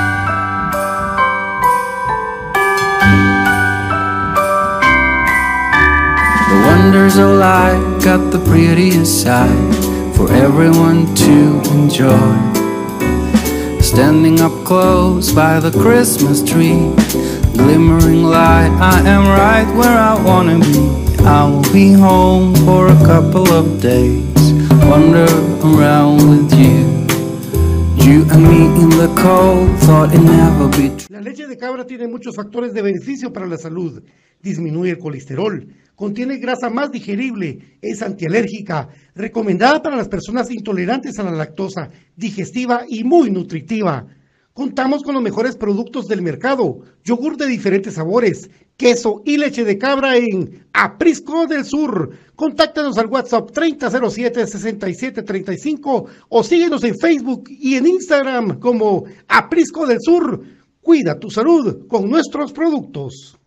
Wonders of life got the prettiest side for everyone to enjoy. Standing up close by the Christmas tree, glimmering light, I am right where I wanna be. I will be home for a couple of days, wander around with you. You and me in the cold, thought it never be true. La leche de cabra tiene muchos factores de beneficio para la salud. Disminuye el colesterol contiene grasa más digerible, es antialérgica, recomendada para las personas intolerantes a la lactosa, digestiva y muy nutritiva. Contamos con los mejores productos del mercado, yogur de diferentes sabores, queso y leche de cabra en Aprisco del Sur. Contáctanos al WhatsApp 3007-6735 o síguenos en Facebook y en Instagram como Aprisco del Sur. Cuida tu salud con nuestros productos.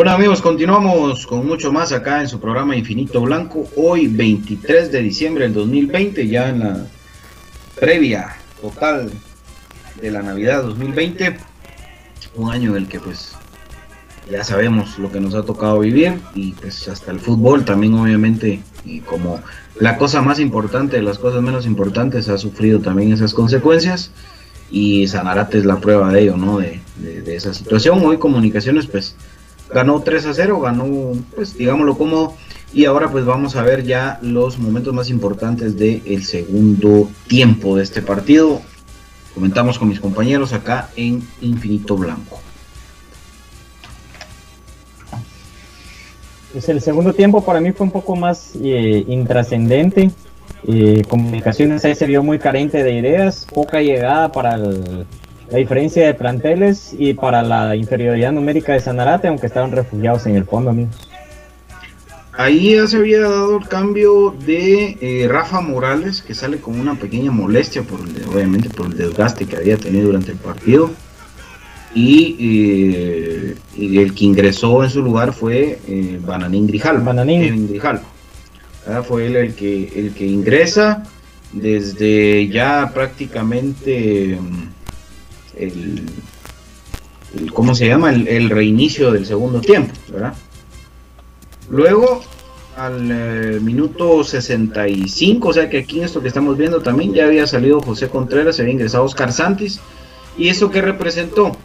Bueno amigos, continuamos con mucho más acá en su programa Infinito Blanco. Hoy 23 de diciembre del 2020, ya en la previa total de la Navidad 2020. Un año en el que pues ya sabemos lo que nos ha tocado vivir y pues hasta el fútbol también obviamente y como la cosa más importante de las cosas menos importantes ha sufrido también esas consecuencias y Sanarate es la prueba de ello, ¿no? De, de esa situación. Hoy comunicaciones pues ganó 3 a 0, ganó, pues digámoslo cómodo. Y ahora pues vamos a ver ya los momentos más importantes del segundo tiempo de este partido. Comentamos con mis compañeros acá en Infinito Blanco. Pues el segundo tiempo para mí fue un poco más eh, intrascendente. Eh, comunicaciones ahí se vio muy carente de ideas, poca llegada para la diferencia de planteles y para la inferioridad numérica de Sanarate, aunque estaban refugiados en el fondo, amigos. Ahí ya se había dado el cambio de eh, Rafa Morales, que sale con una pequeña molestia, por obviamente por el desgaste que había tenido durante el partido. Y, eh, y el que ingresó en su lugar fue eh, Bananín Grijalva. Bananín. Grijalva. Ah, Fue él el que, el que ingresa desde ya prácticamente mm, el, el- ¿cómo se llama? El, el reinicio del segundo tiempo, ¿verdad? Luego, al eh, minuto 65, o sea que aquí en esto que estamos viendo también ya había salido José Contreras, se había ingresado Oscar Santis. ¿Y eso qué representó?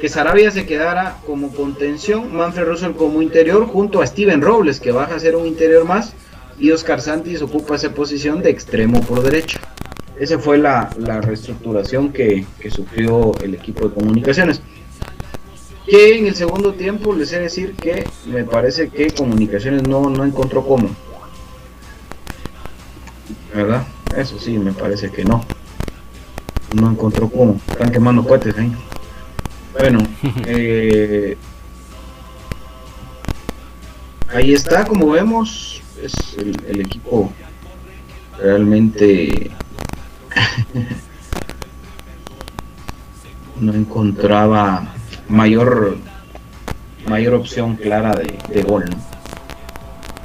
Que Sarabia se quedara como contención, Manfred Russell como interior, junto a Steven Robles, que baja a ser un interior más, y Oscar Santis ocupa esa posición de extremo por derecha. Esa fue la, la reestructuración que, que sufrió el equipo de comunicaciones. Que en el segundo tiempo les he de decir que me parece que Comunicaciones no, no encontró cómo. ¿Verdad? Eso sí, me parece que no. No encontró cómo. Están quemando cohetes ahí. Bueno, eh, ahí está, como vemos, es el, el equipo realmente no encontraba mayor mayor opción clara de, de gol. ¿no?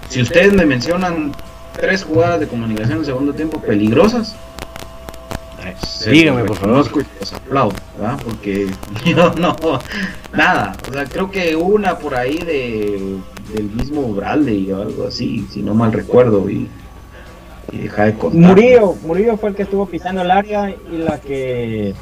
Si ustedes me mencionan tres jugadas de comunicación en segundo tiempo peligrosas, se Dígame, por favor. los aplaudo, ¿verdad? Porque yo no, nada, o sea, creo que una por ahí de, del mismo Bradley o algo así, si no mal recuerdo, y, y deja de contar. Murillo, Murillo fue el que estuvo pisando el área y la que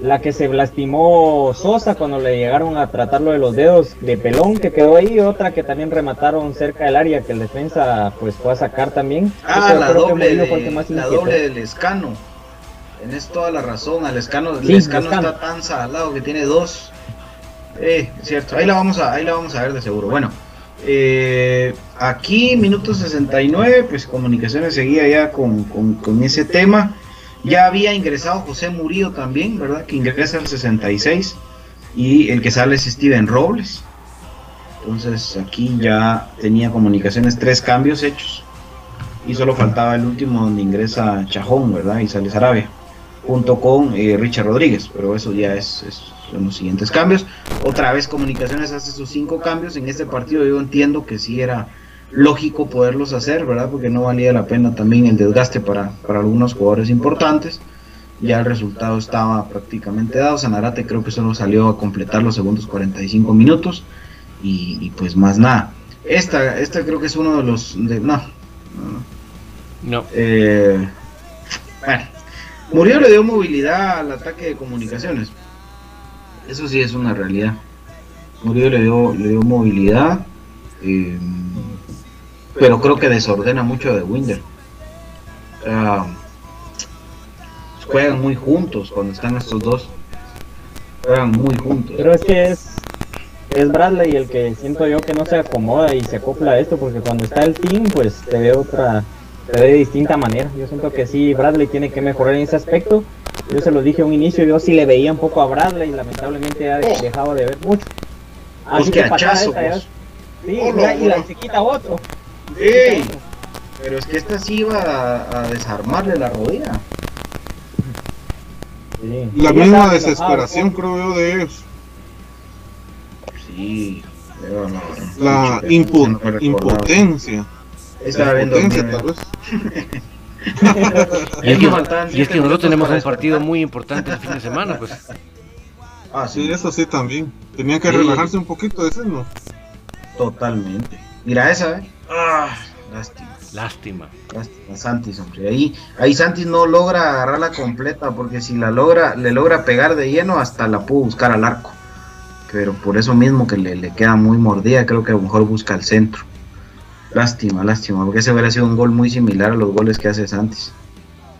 la que se lastimó Sosa cuando le llegaron a tratarlo de los dedos de pelón que quedó ahí, otra que también remataron cerca del área que el defensa pues fue a sacar también. Ah, la doble, de, más la doble del escano. Tenés toda la razón, al escano, el escano está tan salado que tiene dos. Eh, es cierto, ahí la vamos a, ahí la vamos a ver de seguro. Bueno, eh, aquí minuto 69, pues comunicaciones seguía ya con, con- con ese tema. Ya había ingresado José Murillo también, ¿verdad? Que ingresa al 66 y el que sale es Steven Robles. Entonces aquí ya tenía comunicaciones tres cambios hechos y solo faltaba el último donde ingresa Chajón, ¿verdad? Y sale Sarabia, junto con eh, Richard Rodríguez, pero eso ya es, son los siguientes cambios. Otra vez Comunicaciones hace sus cinco cambios, en este partido yo entiendo que sí era lógico poderlos hacer, ¿verdad? Porque no valía la pena también el desgaste para, para algunos jugadores importantes. Ya el resultado estaba prácticamente dado. Sanarate creo que solo salió a completar los segundos 45 minutos y, y pues más nada. Esta, esta creo que es uno de los... De, no, no, No. eh, bueno, Murillo le dio movilidad al ataque de comunicaciones. Eso sí es una realidad. Murillo le dio, le dio movilidad. eh, pero creo que desordena mucho de Winder. O sea, juegan muy juntos cuando están estos dos. Juegan muy juntos. Pero es que es es Bradley el que siento yo que no se acomoda y se acopla a esto porque cuando está el team pues te ve otra te ve de distinta manera. Yo siento que sí Bradley tiene que mejorar en ese aspecto. Yo se lo dije a un inicio, yo sí le veía un poco a Bradley y lamentablemente ha dejado de ver mucho. Pues qué pasada hachazo, pues. Sí, mira, y la hola. se quita otro. ¡Ey! Pero es que esta sí iba a, a desarmarle la rodilla. Sí. La misma desesperación, creo yo, de ellos. Sí, pero no, La impu- no impotencia. Estaba La viendo impotencia, el tal vez. Y es que y es que nosotros tenemos un partido muy importante el fin de semana, pues. Ah, Sí, sí, eso sí también. Tenían que Sí. relajarse un poquito de eso, ¿no? totalmente. Mira esa, ¿eh? Ah, lástima. Lástima. Lástima, Santis, hombre. Ahí, ahí Santis no logra agarrarla completa, porque si la logra, le logra pegar de lleno, hasta la pudo buscar al arco. Pero por eso mismo que le, le queda muy mordida, creo que a lo mejor busca el centro. Lástima, lástima, porque ese hubiera sido un gol muy similar a los goles que hace Santis.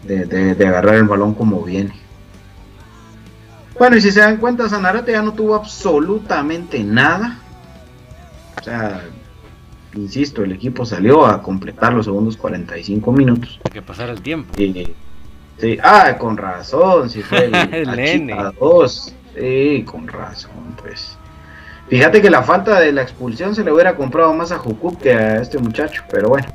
De, de- de agarrar el balón como viene. Bueno, y si se dan cuenta, Sanarate ya no tuvo absolutamente nada. O sea, insisto, el equipo salió a completar los segundos 45 minutos. que pasar el tiempo. Y, sí, ah, con razón, si fue el, nene. dos. Sí, con razón, pues. Fíjate que la falta de la expulsión se le hubiera comprado más a Jukup que a este muchacho, pero bueno,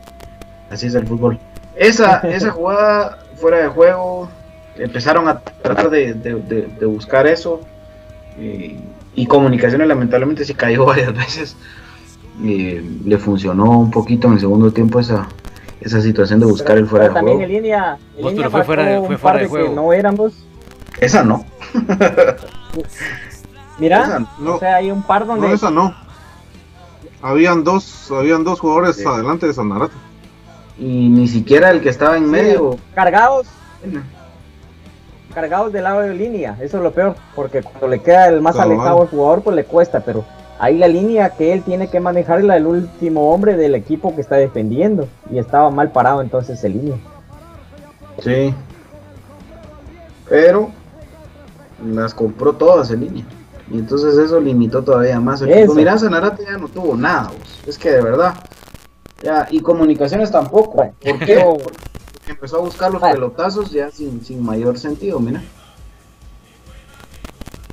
así es el fútbol. Esa, esa jugada fuera de juego, empezaron a tratar de, buscar eso, y, comunicaciones lamentablemente se cayó varias veces. Y le funcionó un poquito en el segundo tiempo esa, esa situación de buscar el fuera de juego. También en línea, pero fue fuera, de, fuera de juego. no éramos. Esa no. Mira, o sea, hay un par donde. No, esa no. Habían dos, habían dos jugadores adelante de Sanarate. Y ni siquiera el que estaba en medio. Cargados. Cargados del lado de línea. Eso es lo peor. Porque cuando le queda el más alejado al jugador, pues le cuesta. Pero ahí la línea que él tiene que manejar es la del último hombre del equipo que está defendiendo. Y estaba mal parado entonces en línea. Sí. Pero las compró todas en línea. Y entonces eso limitó todavía más el equipo. Mirá, Zanarate ya no tuvo nada, es que de verdad. Ya, y comunicaciones tampoco. ¿Por qué? Porque empezó a buscar los pelotazos ya sin, sin mayor sentido, mira.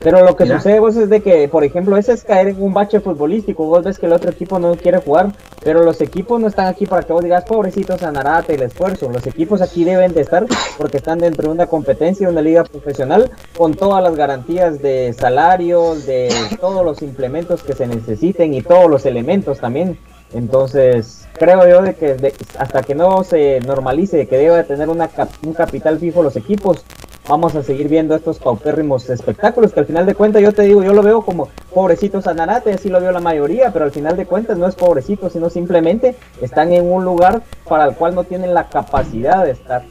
Pero lo que sucede vos es de que, por ejemplo, ese es caer en un bache futbolístico. Vos ves que el otro equipo no quiere jugar, pero los equipos no están aquí para que vos digas, pobrecito Sanarate, el esfuerzo. Los equipos aquí deben de estar porque están dentro de una competencia, de una liga profesional, con todas las garantías de salarios, de todos los implementos que se necesiten y todos los elementos también. Entonces, creo yo de que hasta que no se normalice que debe tener una, un capital fijo los equipos, vamos a seguir viendo estos paupérrimos espectáculos que al final de cuentas yo te digo, yo lo veo como pobrecitos Sanarate, así lo veo la mayoría, pero al final de cuentas no es pobrecito, sino simplemente están en un lugar para el cual no tienen la capacidad de estar.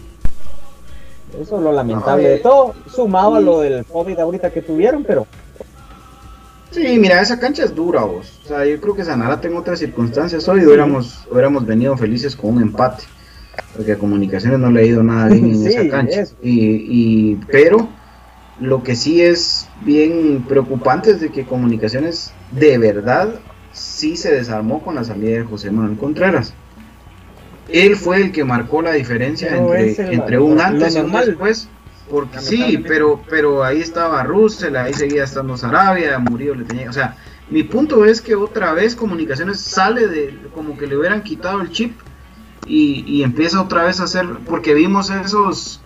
Eso es lo lamentable de todo, sumado a lo del COVID ahorita que tuvieron, pero... Sí, mira, esa cancha es dura, vos. O sea, yo creo que Sanarate en otras circunstancias hoy hubiéramos, hubiéramos venido felices con un empate porque a comunicaciones no le ha ido nada bien en esa cancha. Y, pero lo que sí es bien preocupante es de que comunicaciones de verdad sí se desarmó con la salida de José Manuel Contreras. Él fue el que marcó la diferencia entre, un antes y un después. Porque sí, pero, pero ahí estaba Russell, ahí seguía estando Sarabia, Murillo le tenía, o sea, mi punto es que otra vez Comunicaciones sale de como que le hubieran quitado el chip y, empieza otra vez a hacer, porque vimos esos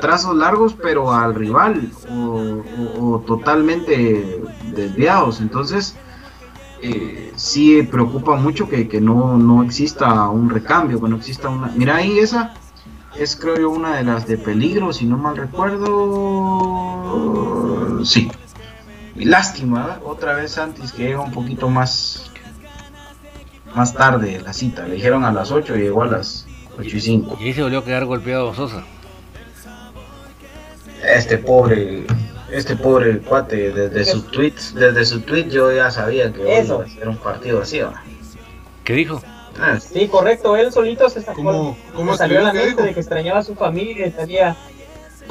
trazos largos, pero al rival o, totalmente desviados. Entonces, eh, sí preocupa mucho que, no, no, exista un recambio, que exista una... Mira ahí esa es creo yo una de las de peligro, si no mal recuerdo. Sí. Y lástima, otra vez antes que llega un poquito más más tarde la cita. Le dijeron a las 8 y llegó a las 8 y 5. Y ahí se volvió a quedar golpeado Sosa. Este pobre, este pobre cuate, desde su tweet, desde su tweet yo ya sabía que Eso. iba a ser un partido así. ¿Qué dijo? Ah, sí, correcto, él solito se sacó, ¿Cómo, salió a la mente de que extrañaba a su familia y tenía,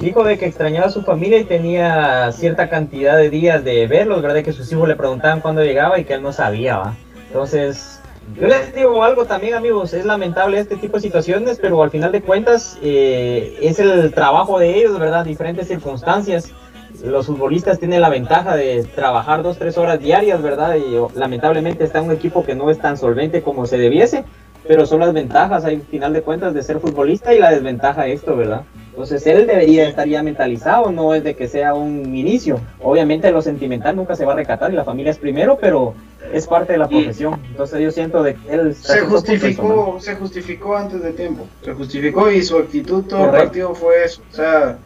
dijo de que extrañaba a su familia y tenía cierta cantidad de días de verlos, ¿verdad? Que sus hijos le preguntaban cuándo llegaba y que él no sabía, ¿va? Entonces, yo les digo algo también, amigos, es lamentable este tipo de situaciones, pero al final de cuentas eh, es el trabajo de ellos, ¿verdad? Diferentes circunstancias. Los futbolistas tienen la ventaja de trabajar dos, tres horas diarias, ¿verdad? Y lamentablemente está un equipo que no es tan solvente como se debiese, pero son las ventajas, al final de cuentas, de ser futbolista y la desventaja esto, ¿verdad? Entonces él debería estar ya mentalizado, no es de que sea un inicio. Obviamente lo sentimental nunca se va a recatar y la familia es primero, pero es parte de la profesión. Entonces yo siento de que él se justificó, se justificó antes de tiempo, se justificó y su actitud todo el partido fue eso. O sea,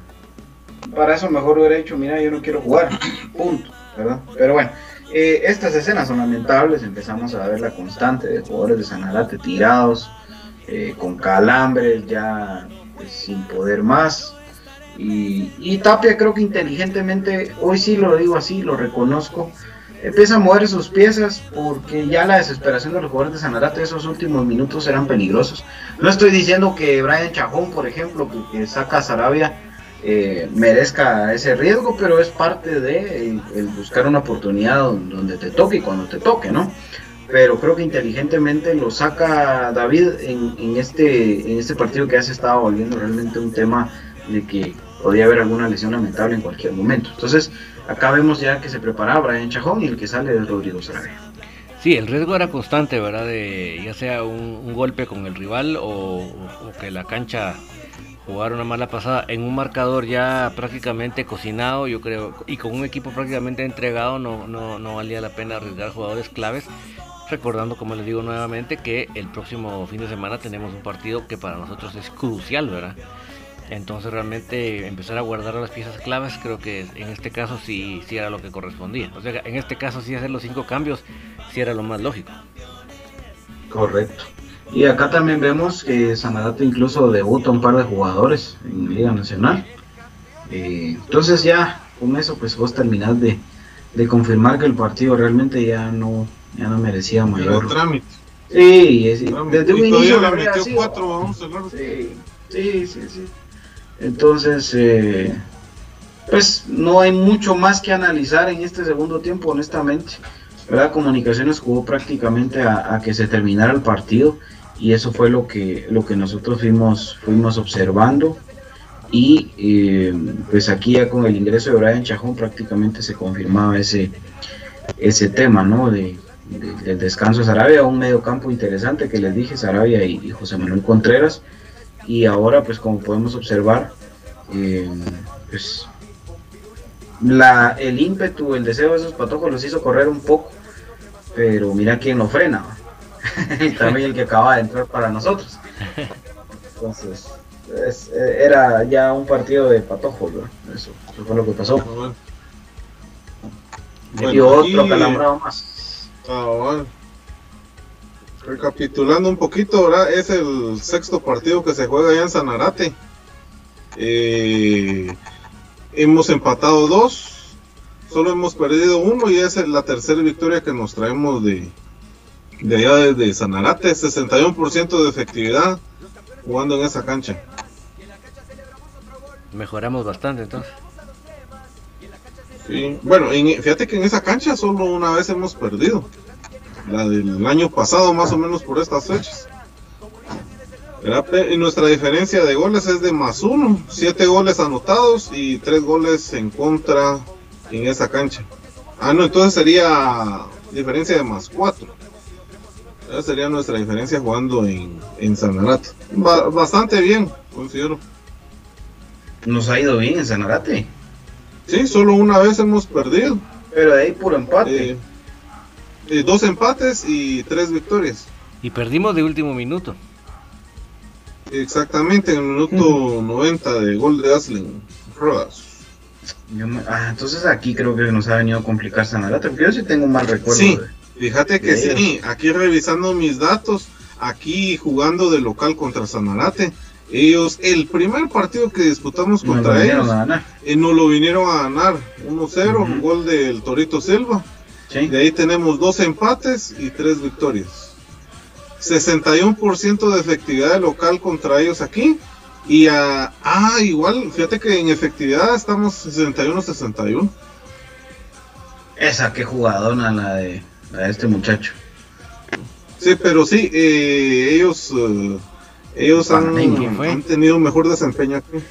para eso mejor hubiera dicho, mira, yo no quiero jugar, punto, ¿verdad? Pero bueno, eh, estas escenas son lamentables, empezamos a ver la constante de jugadores de Sanarate tirados, eh, con calambres, ya sin poder más. Y, y Tapia creo que inteligentemente, hoy sí lo digo así, lo reconozco, empieza a mover sus piezas porque ya la desesperación de los jugadores de Sanarate esos últimos minutos eran peligrosos. No estoy diciendo que Brian Chajón, por ejemplo, que, saca a Sarabia, eh, merezca ese riesgo, pero es parte de el, buscar una oportunidad donde te toque y cuando te toque, ¿no? Pero creo que inteligentemente lo saca David en, en, este, en este partido que ya se estaba volviendo realmente un tema de que podía haber alguna lesión lamentable en cualquier momento. Entonces, acá vemos ya que se prepara Brian Chajón y el que sale es Rodrigo Sarabia. Sí, el riesgo era constante, ¿verdad? De ya sea un, golpe con el rival o, que la cancha jugara una mala pasada en un marcador ya prácticamente cocinado, yo creo, y con un equipo prácticamente entregado, no, no, no valía la pena arriesgar jugadores claves. Recordando, como les digo nuevamente, que el próximo fin de semana tenemos un partido que para nosotros es crucial, ¿verdad? Entonces realmente empezar a guardar las piezas claves creo que en este caso sí, sí era lo que correspondía. O sea, en este caso sí hacer los cinco cambios sí era lo más lógico. Correcto. Y acá también vemos que Sanadato incluso debuta un par de jugadores en Liga Nacional. Eh, entonces ya con eso pues vos terminás de, confirmar que el partido realmente ya no, ya no merecía mayor... trámite. Sí, desde un inicio... sí, sí, sí. Entonces, eh, pues no hay mucho más que analizar en este segundo tiempo, honestamente. ¿verdad? Comunicaciones jugó prácticamente a, que se terminara el partido y eso fue lo que, lo que nosotros fuimos, fuimos observando. Y eh, pues aquí ya con el ingreso de Brian Chajón prácticamente se confirmaba ese, ese tema, ¿no? De, del descanso de Sarabia, un medio campo interesante que les dije, Sarabia y José Manuel Contreras y ahora pues como podemos observar eh, pues la, el ímpetu, el deseo de esos patojos los hizo correr un poco, pero mira quién lo frena, también el que acaba de entrar para nosotros. Entonces, era ya un partido de patojos, eso, fue lo que pasó. y otro calambrado más. Recapitulando un poquito, ¿verdad? Es el sexto partido que se juega allá en Sanarate. Eh, hemos empatado dos, solo hemos perdido uno y es la tercera victoria que nos traemos de, de allá desde Sanarate. 61% de efectividad jugando en esa cancha. Mejoramos bastante entonces. Bueno, fíjate que en esa cancha solo una vez hemos perdido la del año pasado más o menos por estas fechas. Y nuestra diferencia de goles es de más uno, siete goles anotados y tres goles en contra en esa cancha. Ah, no, entonces sería diferencia de más cuatro. Esa sería nuestra diferencia jugando en, en Sanarate. bastante bien, considero. Nos ha ido bien en Sanarate. Sí, solo una vez hemos perdido. Pero de ahí puro empate. Eh, eh, dos empates y tres victorias. Y perdimos de último minuto. Exactamente, en el minuto 90 de gol de Aslen Rodas. ah, entonces aquí creo que nos ha venido a complicar Sanarate, porque yo sí tengo un mal recuerdo. Sí, fíjate que sí, aquí revisando mis datos, aquí jugando de local contra Sanarate, ellos, el primer partido que disputamos contra ellos, eh, no lo vinieron a ganar 1-0, un gol del Torito Silva. De ahí tenemos dos empates y tres victorias. 61% de efectividad de local contra ellos aquí. Y ah, igual, fíjate que en efectividad estamos 61-61. Esa, qué jugadona la de, este muchacho. Sí, pero sí, eh, ellos, eh, ellos han, han, tenido mejor desempeño aquí.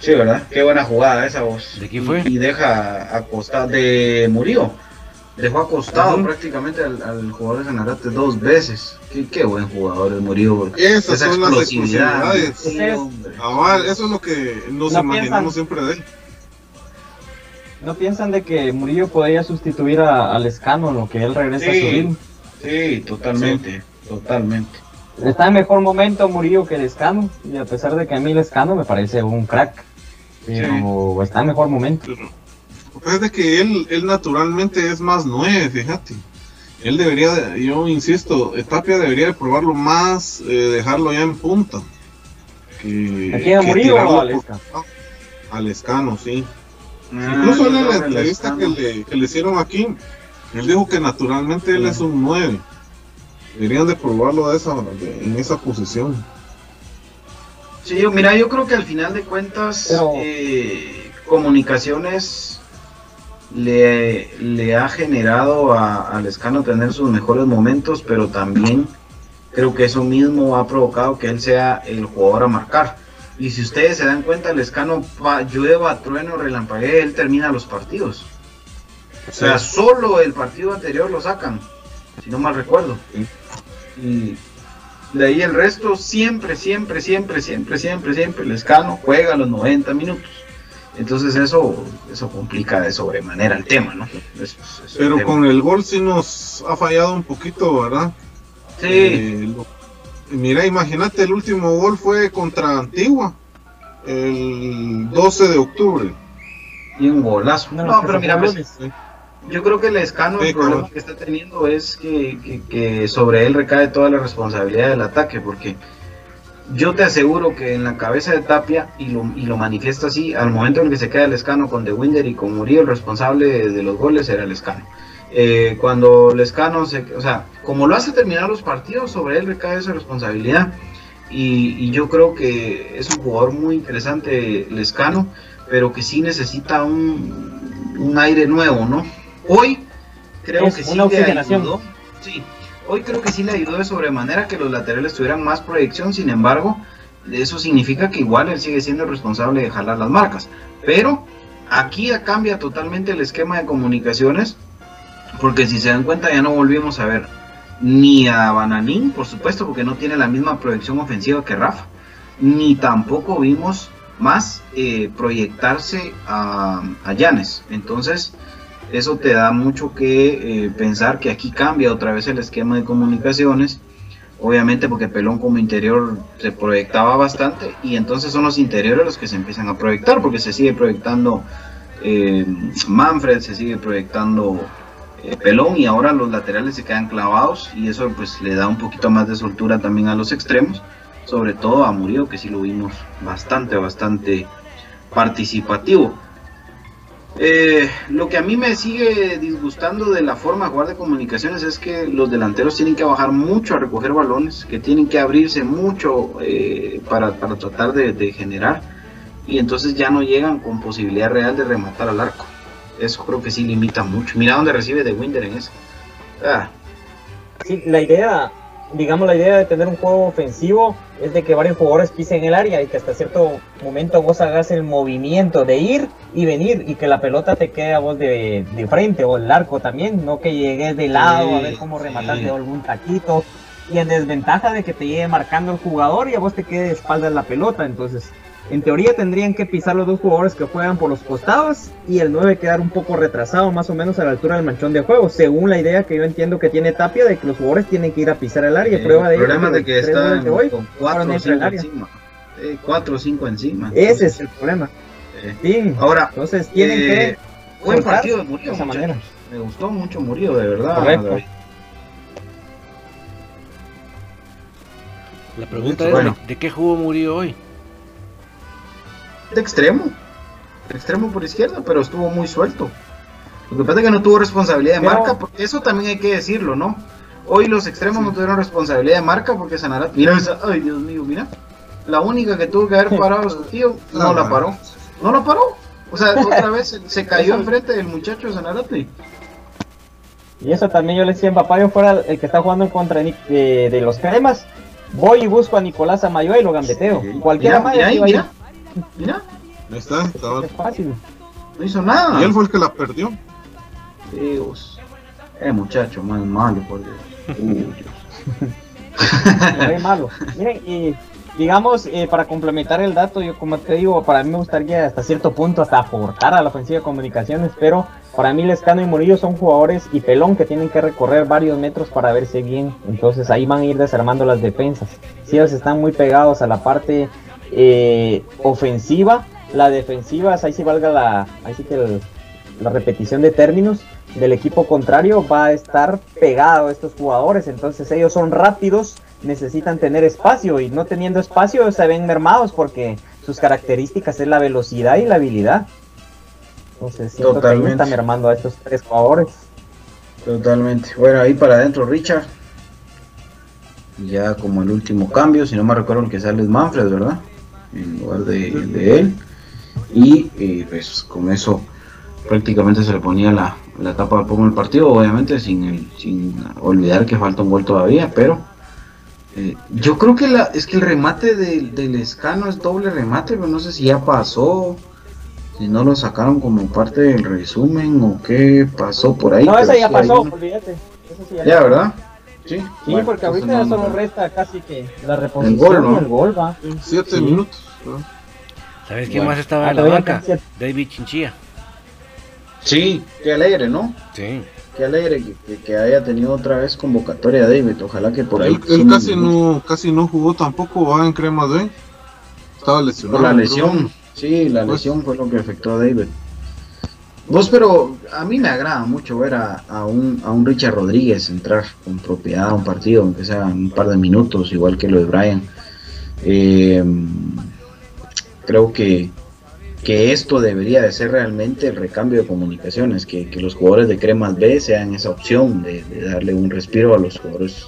Sí, ¿verdad? Qué buena jugada esa voz. ¿De quién fue? Y, deja acostar de Murillo. Dejó acostado prácticamente al, jugador de Sanarate dos veces. Qué, buen jugador el Murillo. Esas son las explosividades. eso es lo que nos imaginamos siempre de él. ¿No piensan de que Murillo podría sustituir a, al Escano lo que él regresa a su ritmo? Sí, totalmente, totalmente. Está en mejor momento Murillo que el Escano, y a pesar de que a mí el Escano me parece un crack, pero está en mejor momento. Es de que él, él naturalmente es más nueve, fíjate. Él debería, yo insisto, Tapia debería de probarlo más, eh, dejarlo ya en punta. Que, ¿Aquí Murillo o al Escano? sí. Ah, Incluso en la entrevista que le, que le, hicieron aquí, él dijo que naturalmente él es un 9. Deberían de probarlo de esa, en esa posición. Sí, yo, mira, yo creo que al final de cuentas, eh, comunicaciones le, le ha generado a, a Lescano tener sus mejores momentos, pero también creo que eso mismo ha provocado que él sea el jugador a marcar. Y si ustedes se dan cuenta, Lescano pa- llueva, trueno, relampaguee, él termina los partidos. O sea, solo el partido anterior lo sacan, si no mal recuerdo. Y de ahí el resto, siempre, siempre, siempre, siempre, siempre, siempre, Lescano juega los 90 minutos. Entonces eso, eso complica de sobremanera el tema, ¿no? Es- es un Pero tema. con el gol sí nos ha fallado un poquito, ¿verdad? Sí, Eh, lo- mira, imagínate, el último gol fue contra Antigua, el 12 de octubre. y un golazo. No, pero mira, pues, yo creo que el escano, Sí, el problema que está teniendo es que, que- que sobre él recae toda la responsabilidad del ataque, porque yo te aseguro que en la cabeza de Tapia, y lo, y lo manifiesta así, al momento en que se queda el escano con De Winder y con Murillo, el responsable de, de los goles era el escano. Eh, cuando Lescano se, o sea, como lo hace terminar los partidos, sobre él recae esa responsabilidad. Y, y yo creo que es un jugador muy interesante, Lescano, pero que sí necesita un, un aire nuevo, ¿no? Hoy creo Es que sí le ayudó. Sí, hoy creo que sí le ayudó de sobremanera que los laterales tuvieran más proyección, sin embargo, eso significa que igual él sigue siendo el responsable de jalar las marcas. Pero aquí ya cambia totalmente el esquema de comunicaciones, porque si se dan cuenta ya no volvimos a ver ni a Bananín, por supuesto, porque no tiene la misma proyección ofensiva que Rafa, ni tampoco vimos más eh, proyectarse a, a Llanes. Entonces, eso te da mucho que eh, pensar que aquí cambia otra vez el esquema de comunicaciones. Obviamente porque Pelón como interior se proyectaba bastante y entonces son los interiores los que se empiezan a proyectar porque se sigue proyectando eh, Manfred, se sigue proyectando eh, Pelón y ahora los laterales se quedan clavados y eso pues le da un poquito más de soltura también a los extremos, sobre todo a Murillo que sí lo vimos bastante, bastante participativo. Eh, lo que a mí me sigue disgustando de la forma de jugar de comunicaciones es que los delanteros tienen que bajar mucho a recoger balones, que tienen que abrirse mucho eh, para, para tratar de, generar y entonces ya no llegan con posibilidad real de rematar al arco. Eso creo que sí limita mucho. Mira dónde recibe de Winder en eso. Ah, Sí, la idea, digamos, la idea de tener un juego ofensivo es de que varios jugadores pisen el área y que hasta cierto momento vos hagas el movimiento de ir y venir y que la pelota te quede a vos de, de frente o el arco también, no que llegues de lado a ver cómo rematar sí. de algún taquito y en desventaja de que te llegue marcando el jugador y a vos te quede de espaldas la pelota, entonces en teoría tendrían que pisar los dos jugadores que juegan por los costados y el 9 quedar un poco retrasado, más o menos a la altura del manchón de juego, según la idea que yo entiendo que tiene Tapia de que los jugadores tienen que ir a pisar el área. el prueba de ello problema de que tres está goles de hoy con fueron 4 o dentro 5 del área. encima. 4 o 5 encima. Ese Entonces, es el problema. eh, Sí. Ahora, Entonces tienen eh, que buen partido de Murillo, de esa manera. Me gustó mucho Murillo, de verdad. La pregunta es, Bueno. ¿de, de qué jugó Murillo hoy? De extremo. De extremo por izquierda, pero estuvo muy suelto. Lo que pasa es que no tuvo responsabilidad de Pero- marca, porque eso también hay que decirlo, ¿no? Hoy los extremos no tuvieron responsabilidad de marca porque Sanarate. Mira esa, ay Dios mío, mira. La única que tuvo que haber parado ese tío no la paró. No la paró. O sea, otra vez se, se cayó enfrente del muchacho de Sanarate. Y eso también yo le decía a papá, yo fuera el que está jugando en contra de, de- de los cremas, voy y busco a Nicolás Amayo y lo gambeteo. Cualquiera Mira, más ahí, mira. Mira, Ahí está, estaba- Es fácil. no hizo nada. Y él fue el que la perdió. Dios. Eh, muchacho, más malo, por Dios. Uy, Dios. Muy malo. Miren, y digamos, eh, para complementar el dato, yo como te digo, para mí me gustaría hasta cierto punto hasta aportar a la ofensiva de comunicaciones, pero para mí Lescano y Murillo son jugadores y Pelón que tienen que recorrer varios metros para verse bien, entonces ahí van a ir desarmando las defensas. Si ellos están muy pegados a la parte eh, ofensiva, la defensiva, ahí sí valga la, ahí sí que el- la repetición de términos del equipo contrario va a estar pegado a estos jugadores. Entonces ellos son rápidos, necesitan tener espacio y no teniendo espacio se ven mermados porque sus características es la velocidad y la habilidad. Entonces siento que Totalmente. está mermando a estos tres jugadores. Totalmente. Bueno, ahí para adentro Richard. Ya como el último cambio, si no me recuerdo el que sale es Manfred, ¿verdad? En lugar de, de él. Y eh, pues con eso prácticamente se le ponía la, la tapa de pomo el partido, obviamente sin, el, sin olvidar que falta un gol todavía, pero eh, yo creo que la, es que el remate del, del escano es doble remate, pero no sé si ya pasó, si no lo sacaron como parte del resumen o qué pasó por ahí. No, ese ya sí pasó, uno- olvídate. Eso sí Ya, ¿verdad? Sí, Sí, Bueno, porque ahorita ya no- solo resta casi que la reposición El gol, ¿no? el gol, va. Siete Sí. minutos. ¿no? ¿Sabes quién Bueno. más estaba Ah, en la banca? David Chinchilla. Sí, qué alegre, ¿no? Sí. Qué alegre que, que- que haya tenido otra vez convocatoria David. Ojalá que por ahí. Él, él casi no casi no jugó tampoco va en Cremas B. Estaba lesionado. Por la lesión. Sí, la Pues- lesión fue lo que afectó a David. Vos, pero a mí me agrada mucho ver a, a un, a un Richard Rodríguez entrar con propiedad a un partido, aunque sea un par de minutos, igual que lo de Brian. Eh, creo que, que esto debería de ser realmente el recambio de comunicaciones, que, que los jugadores de Cremas B sean esa opción de, de darle un respiro a los jugadores,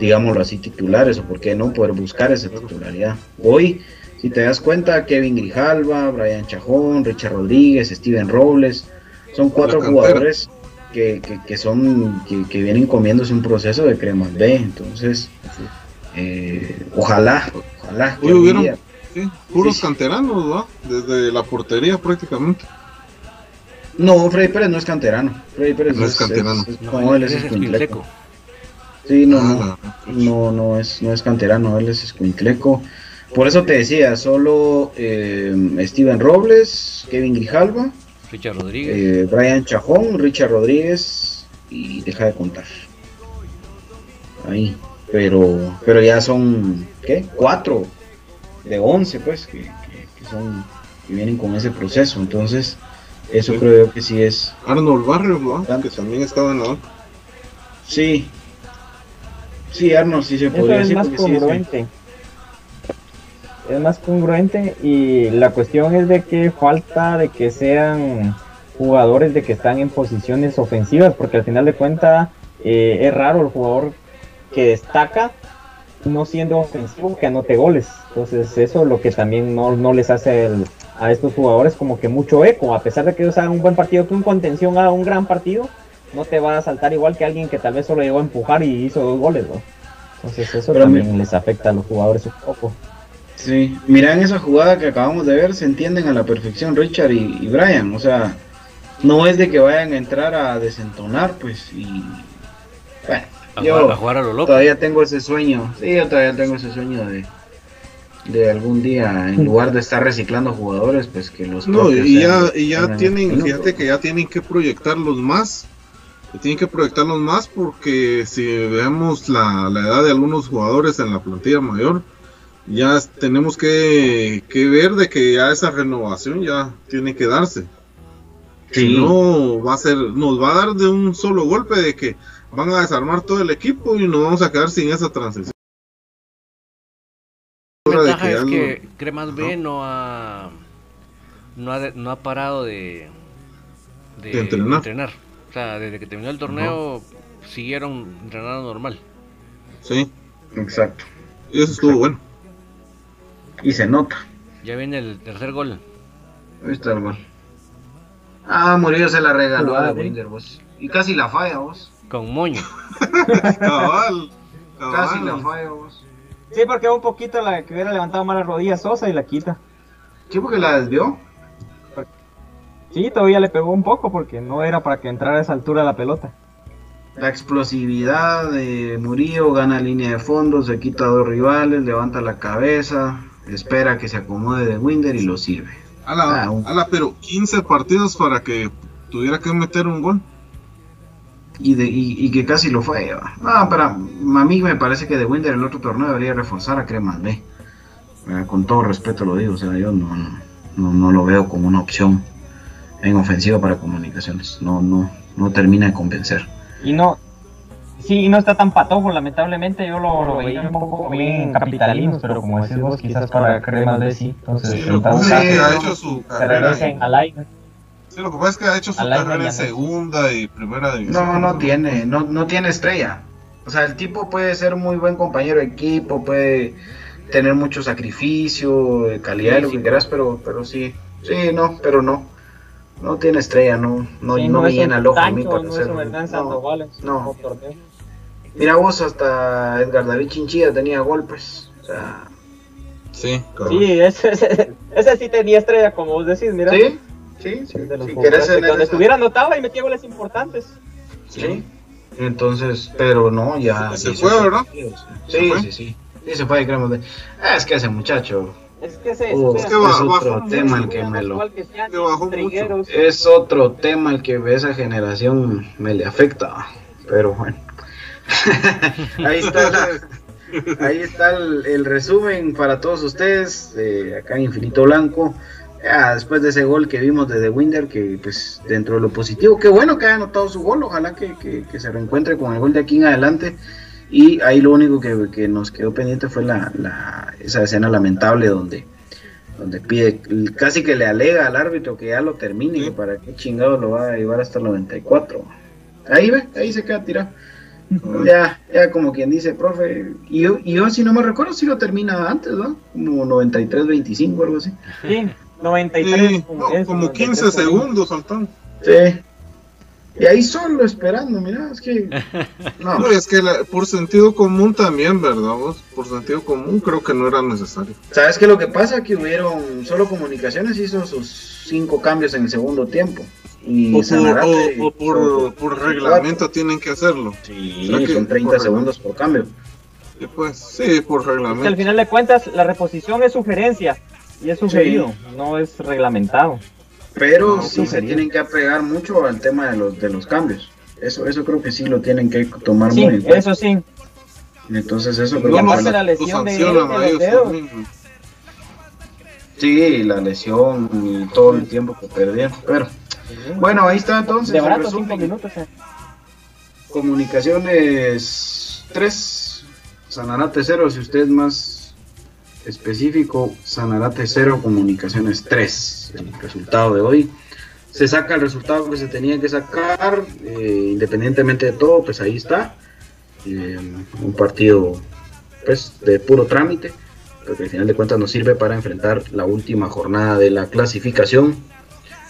digámoslo así, titulares, o por qué no poder buscar esa titularidad. Hoy, si te das cuenta, Kevin Grijalva, Brian Chajón, Richard Rodríguez, Steven Robles, son cuatro jugadores que, que, que son que, que vienen comiéndose un proceso de Cremas B, entonces eh, ojalá, ojalá que Hoy hubieron sí, puros Sí, canteranos. Desde la portería prácticamente. No, Freddy Pérez no es canterano. Freddy Pérez No es canterano. no, él es ese escuincleco. Sí, no, no, Ah, no, no es, no es canterano, él es escuincleco. Por eso te decía, solo eh, Steven Robles, Kevin Grijalva, Richard Rodríguez. eh, Brian Chajón, Richard Rodríguez y deja de contar. Ahí, pero, pero ya son, ¿qué? Cuatro de once, pues, que, que- que son, que vienen con ese proceso. Entonces, eso Sí. creo yo que sí es, Arnold Barrios. Tanto. Que también estaba en la sí. Sí, Arnold sí se podría es decir. más porque sí es-. Es más congruente y la cuestión es de que falta de que sean jugadores de que están en posiciones ofensivas, porque al final de cuentas eh, es raro el jugador que destaca no siendo ofensivo que anote goles. Entonces eso es lo que también no, no les hace el- a estos jugadores como que mucho eco, a pesar de que ellos hagan un buen partido, que un contención haga un gran partido, no te va a saltar igual que alguien que tal vez solo llegó a empujar y hizo dos goles, ¿no? Entonces eso Pero también les afecta a los jugadores un poco. Sí, mira en esa jugada que acabamos de ver, se entienden a la perfección Richard y, y Brian, o sea, no es de que vayan a entrar a desentonar, pues, y bueno, a, yo jugar, a jugar a lo loco. todavía tengo ese sueño, sí, yo todavía tengo ese sueño de, de algún día, en lugar de estar reciclando jugadores, pues que los No, y ya, y ya tienen, minutos. fíjate que ya tienen que proyectarlos más. que Tienen que proyectarlos más porque si vemos la, la edad de algunos jugadores en la plantilla mayor, ya tenemos que, que ver de que ya esa renovación ya tiene que darse. Sí. Si no, va a ser, nos va a dar de un solo golpe de que van a desarmar todo el equipo y nos vamos a quedar sin esa transición. La ventaja que es que Cremas B no ha, no ha, no ha parado de, de, De entrenar. O sea, desde que terminó el torneo siguieron entrenando normal. Sí, Exacto, y eso estuvo bueno. Y se nota. Ya viene el tercer gol. Ahí está el gol. Ah, Murillo se la regaló a. Winder, vos. Y casi la falla, vos. Con moño. Cabal, Casi la falla, vos. Sí, porque un poquito la que hubiera levantado más las rodillas Sosa y la quita. Sí, porque la desvió. Sí, todavía le pegó un poco porque no era para que entrara a esa altura la pelota. La explosividad de Murillo gana línea de fondo, se quita a dos rivales, levanta la cabeza, espera que se acomode de Winder y lo sirve. Ala, Ah, un- ala, pero 15 partidos para que tuviera que meter un gol. Y, de, y, y que casi lo fue. No, pero a mí me parece que de Winder el otro torneo debería reforzar a Cremas B. Eh, con todo respeto lo digo, o sea, yo no, no lo veo como una opción en ofensiva para comunicaciones. No, no, no termina de convencer. Y no, sí, y no está tan patojo, lamentablemente yo lo, lo veía un poco bien capitalinos, pero como decís vos, quizás para cremas de sí. Entonces, Lo ha hecho su carrera. en- al aire. Sí, lo que pasa es que ha hecho su carrera en no. segunda y primera división. No, no tiene, no, no tiene estrella. O sea, el tipo puede ser muy buen compañero de equipo, puede tener mucho sacrificio, calidad, lo que quieras, pero, pero sí, sí, no, pero no. no tiene estrella, no, no, Sí, no me es llena el ojo a mí para no hacer- no, no. Mira vos, hasta Edgar David Chinchilla tenía golpes. O sea, Sí, Sí, ese, ese, ese sí tenía estrella, como vos decís, mira. sí, sí, sí. De los Si querés que donde estuviera anotaba y metía goles importantes. Sí. Entonces, pero no, ya. Se 18 fue, ¿verdad? partidos. ¿Se Sí, sí, sí. Sí, se fue, creemos de. Ah, es que ese muchacho. Es que ese Oh, es que va- es bajó otro mucho, tema el que me lo. igual que Gianni, que bajó mucho. Trigueros. Es otro tema el que esa generación me le afecta. Pero bueno. Ahí está la- Ahí está el, el resumen para todos ustedes, eh, acá en Infinito Blanco. Después de ese gol que vimos de The Winder, que pues dentro de lo positivo, qué bueno que haya anotado su gol, ojalá que, que- que se reencuentre con el gol de aquí en adelante. Y ahí lo único que, que nos quedó pendiente fue la, la- esa escena lamentable donde, donde pide, casi que le alega al árbitro que ya lo termine, que para qué chingado lo va a llevar hasta el 94. Ahí ve, ahí se queda tirado. Ya, ya como quien dice, profe, y yo, y yo si no me recuerdo si lo termina antes, ¿no? Como 93-25 algo así. Sí, 93. Sí, como no, es, como 93 15 segundos faltan. Sí. Y ahí solo esperando, mira, es que... No, No, es que la- por sentido común también, ¿verdad? vos? Por sentido común creo que no era necesario. ¿sabes qué es lo que pasa? Que hubieron, solo Comunicaciones hizo sus cinco cambios en el segundo tiempo. Y O por, Sanarate o- o por, por reglamento tienen que hacerlo. Sí, ¿Será que son 30 por segundos por cambio. Sí, pues, sí, por Es que al reglamento. final de cuentas, la reposición es sugerencia. Y es sugerido, no es reglamentado. Pero No, sí se sería. tienen que apegar mucho al tema de los, de los cambios. Eso, eso creo que sí lo tienen que tomar Sí, muy en cuenta. eso sí. Entonces eso creo que fue la la- lesión de, de a los dedos. también. Sí, la lesión y todo el tiempo que perdieron. Pero bueno, ahí está entonces. De barato, cinco minutos. eh. Comunicaciones 3, Sanarate 0, si usted es más específico, Sanarate 0, Comunicaciones 3, el resultado de hoy. Se saca el resultado que se tenía que sacar, eh, independientemente de todo, pues ahí está. Eh, un partido pues de puro trámite, pero que al final de cuentas nos sirve para enfrentar la última jornada de la clasificación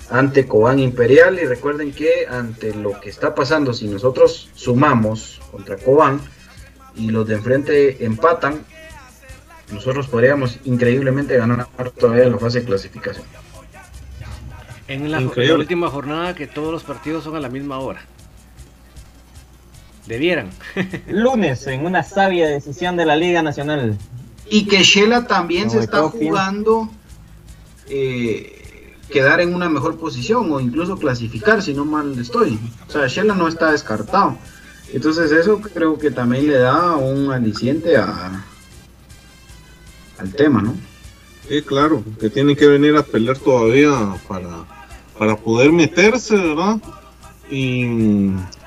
ante Cobán Imperial y recuerden que ante lo que está pasando si nosotros sumamos contra Cobán y los de enfrente empatan nosotros podríamos increíblemente ganar todavía la fase de clasificación En la última jornada que todos los partidos son a la misma hora. Debieran. Lunes, en una sabia decisión de la Liga Nacional. Y que Shela también No, se está jugando eh, quedar en una mejor posición o incluso clasificar si no mal estoy o sea Shela no está descartado entonces eso creo que también le da un aliciente a al tema no Sí, claro, que tienen que venir a pelear todavía para, para poder meterse, ¿verdad? Y,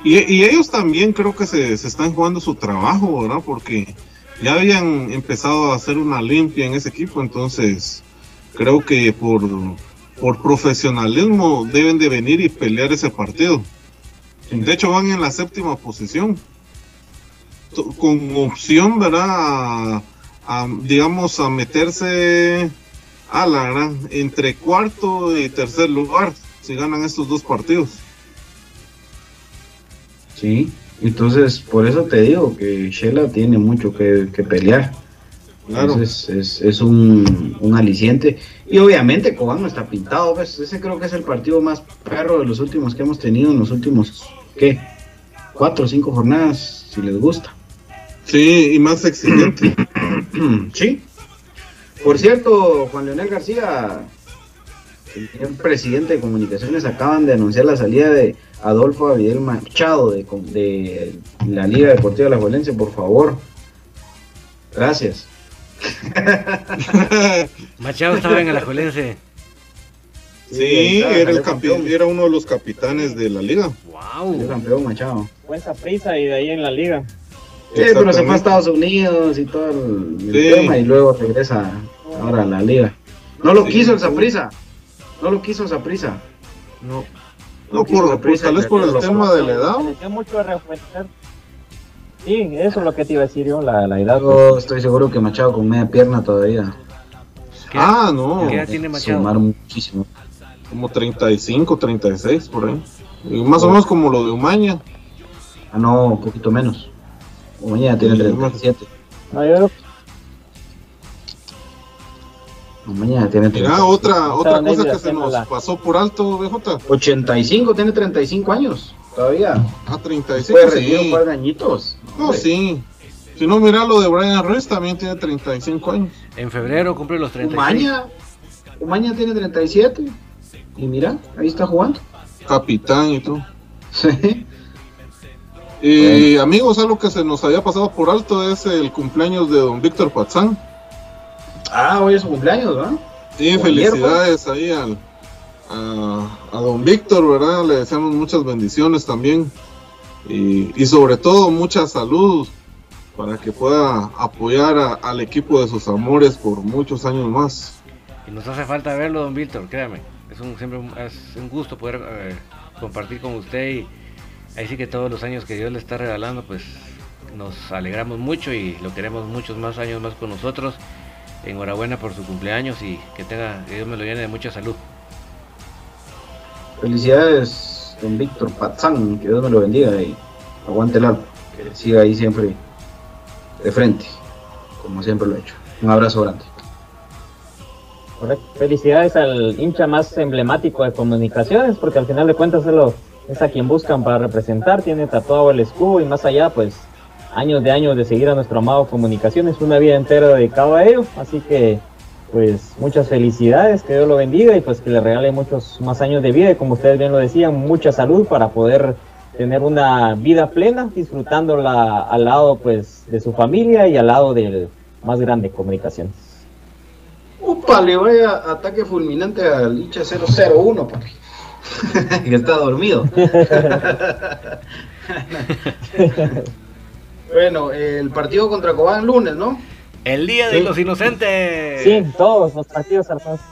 y, y ellos también creo que se, se están jugando su trabajo, ¿verdad? Porque ya habían empezado a hacer una limpia en ese equipo, entonces creo que por, por profesionalismo deben de venir y pelear ese partido. De hecho van en la séptima posición, con opción, ¿verdad? A, a, digamos, a meterse a la gran entre cuarto y tercer lugar si ganan estos dos partidos. Sí, entonces por eso te digo que Shela tiene mucho que, que pelear. Claro. Entonces es, es un, un aliciente. Y obviamente Cobán no está pintado. pues, Ese creo que es el partido más perro de los últimos que hemos tenido en los últimos, ¿qué? Cuatro o cinco jornadas, si les gusta. Sí, y más exigente. sí. Por cierto, Juan Leonel García, señor presidente de comunicaciones, acaban de anunciar la salida de Adolfo Avidel Machado de, de la Liga Deportiva de la Juelense, por favor. Gracias. Machado estaba en el Ajuelense. sí, era, el campeón. era uno de los capitanes de la liga. ¡Wow! campeón Machado. Buena prisa y de ahí en la liga. Sí, pero se fue a. Estados Unidos y todo el, el tema y luego regresa ahora a la liga. No lo Sí. quiso el Saprisa. No lo quiso Saprisa. No, No no por, por- tal vez por el lo- tema de la edad. Le mucho a rejuvenecer. Sí, eso es lo que te iba a decir yo, la, la edad. Yo estoy seguro que Machado con media pierna todavía. ¿Qué, Ah, no. ¿Qué edad tiene Machado? Sumar muchísimo. Como 35, 36 por ahí. Y más o menos como lo de Umaña. Ah, no, un poquito menos. Umaña tiene Sí, 37. No, yo creo que Umaña tiene Mira, 37. otra, otra cosa que se nos la- pasó por alto, BJ. 85, tiene 35 años. Todavía. Ah, 35, Puede rendir un sí. par de añitos. No, Hombre. sí. Si no, mira lo de Brian Ruiz, también tiene 35 años. En febrero cumple los 36. Umaña. Umaña tiene 37. Y mira, ahí está jugando. Capitán y todo. Sí. Y amigos, algo que se nos había pasado por alto es el cumpleaños de don Víctor Pazán. Ah, hoy es su cumpleaños, ¿verdad? Sí, felicidades ahí al, a, a don Víctor, ¿verdad? Le deseamos muchas bendiciones también. Y, y sobre todo mucha salud para que pueda apoyar a- al equipo de sus amores por muchos años más. Y nos hace falta verlo, don Víctor, créame. Es un, siempre un- es un gusto poder eh, compartir con usted y ahí sí que todos los años que Dios le está regalando, pues nos alegramos mucho y lo queremos muchos más años más con nosotros. Enhorabuena por su cumpleaños y que tenga, que Dios me lo llene de mucha salud. Felicidades, don Víctor Pazán. Que Dios me lo bendiga y aguante el alma. Que siga ahí siempre de frente, como siempre lo he hecho. Un abrazo grande. Correcto. Felicidades al hincha más emblemático de comunicaciones, porque al final de cuentas es, lo- es a quien buscan para representar, tiene tatuado el escudo y más allá, pues años de años de seguir a nuestro amado comunicaciones, una vida entera dedicado a ello, así que pues muchas felicidades, que Dios lo bendiga y pues que le regale muchos más años de vida y como ustedes bien lo decían, mucha salud para poder tener una vida plena, disfrutándola al lado pues de su familia y al lado del más grande comunicaciones. Upa, le vaya ataque fulminante al hincha 001, papi. que está dormido. bueno, el partido contra Cobán lunes, ¿no? El Día de los Inocentes. Sí, todos los partidos Alfonso.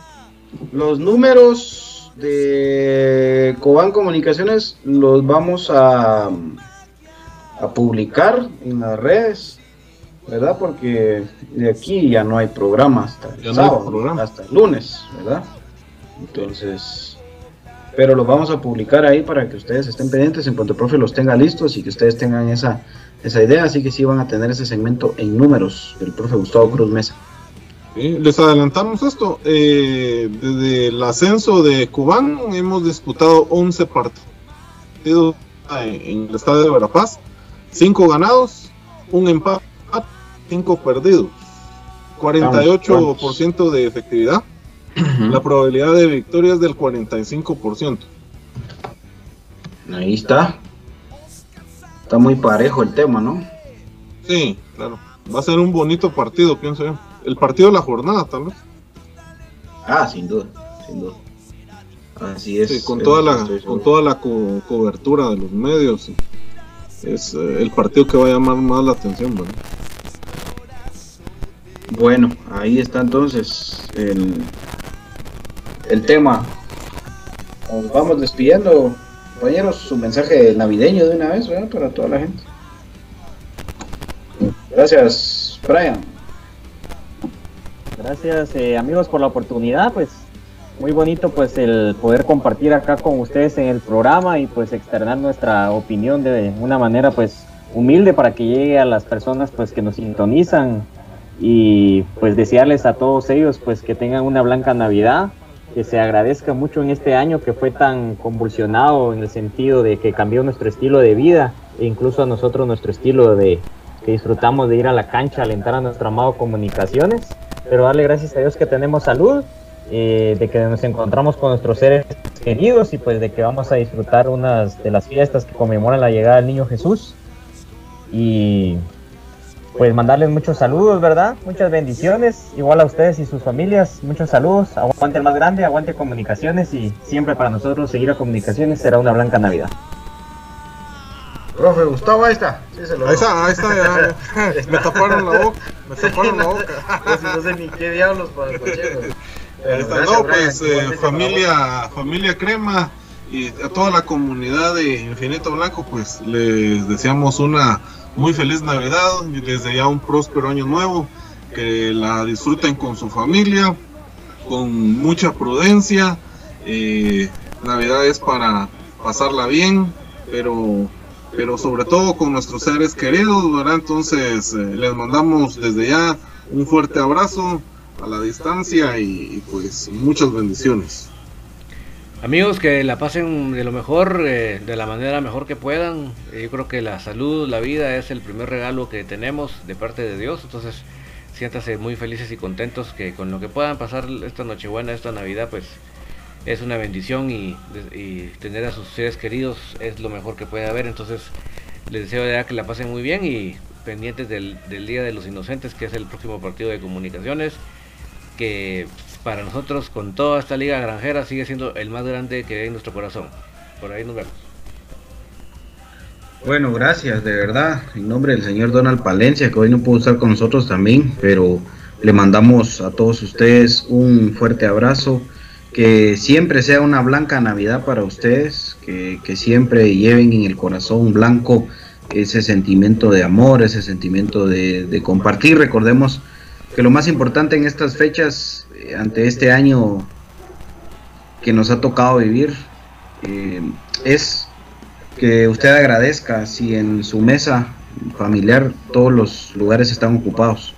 Los números de Cobán Comunicaciones los vamos a, a publicar en las redes, ¿verdad? Porque de aquí ya no hay programa hasta el Ya no hay sábado, programa. hasta el lunes, ¿verdad? Entonces, pero los vamos a publicar ahí para que ustedes estén pendientes en cuanto el profe los tenga listos y que ustedes tengan esa, esa idea, así que sí van a tener ese segmento en números del profe Gustavo Cruz Mesa. Sí, Les adelantamos esto. eh, desde el ascenso de Cubán hemos disputado 11 partidos en en el estadio de Verapaz. 5 ganados, un empate, 5 perdidos. 48% de efectividad. La probabilidad de victoria es del 45%. Ahí está. Está muy parejo el tema, ¿no? Sí, claro. Va a ser un bonito partido, pienso yo. El partido de la jornada, tal vez. Ah, sin duda, sin duda. Así es. Sí, con toda la, con toda la co- cobertura de los medios. sí. Es eh, el partido que va a llamar más la atención, ¿verdad? Bueno, ahí está entonces el, el tema. Nos vamos despidiendo, compañeros, su mensaje navideño de una vez. Para toda la gente. Gracias, Brian. Gracias eh, amigos por la oportunidad, pues muy bonito pues el poder compartir acá con ustedes en el programa y pues externar nuestra opinión de una manera pues humilde para que llegue a las personas pues que nos sintonizan y pues desearles a todos ellos pues que tengan una blanca Navidad, que se agradezca mucho en este año que fue tan convulsionado en el sentido de que cambió nuestro estilo de vida e incluso a nosotros nuestro estilo de que disfrutamos de ir a la cancha, alentar a nuestro amado comunicaciones pero darle gracias a Dios que tenemos salud, eh, de que nos encontramos con nuestros seres queridos y pues de que vamos a disfrutar unas de las fiestas que conmemoran la llegada del niño Jesús. Y pues mandarles muchos saludos, ¿verdad? Muchas bendiciones, igual a ustedes y sus familias, muchos saludos, aguante el más grande, aguante comunicaciones y siempre para nosotros seguir a comunicaciones será una blanca Navidad. Profe Gustavo, ahí está. Sí, se lo Ahí está, ahí está, ya. Me taparon la boca. Me taparon la boca. no sé ni qué diablos para el cochero. Ahí está. No, pues eh, familia, familia Crema y a toda la comunidad de Infinito Blanco, pues les deseamos una muy feliz Navidad y desde ya un próspero año nuevo. Que la disfruten con su familia, con mucha prudencia Eh, Navidad es para pasarla bien, pero, pero sobre todo con nuestros seres queridos. Entonces eh, les mandamos desde ya un fuerte abrazo a la distancia y, pues muchas bendiciones. Amigos, que la pasen de lo mejor, eh, de la manera mejor que puedan. Yo creo que la salud, la vida es el primer regalo que tenemos de parte de Dios. Entonces, siéntase muy felices y contentos que con lo que puedan pasar esta Nochebuena, esta Navidad, pues es una bendición y, tener a sus seres queridos es lo mejor que puede haber. Entonces les deseo ya que la pasen muy bien y pendientes del, Día de los Inocentes, que es el próximo partido de comunicaciones, que para nosotros con toda esta liga granjera sigue siendo el más grande que hay en nuestro corazón. Por ahí nos vemos. Bueno, gracias, de verdad. En nombre del señor Donald Palencia, que hoy no pudo estar con nosotros también, pero le mandamos a todos ustedes un fuerte abrazo que siempre sea una blanca Navidad para ustedes, que, siempre lleven en el corazón blanco ese sentimiento de amor, ese sentimiento de, compartir. Recordemos que lo más importante en estas fechas, eh, ante este año que nos ha tocado vivir, eh, es que usted agradezca si en su mesa familiar todos los lugares están ocupados.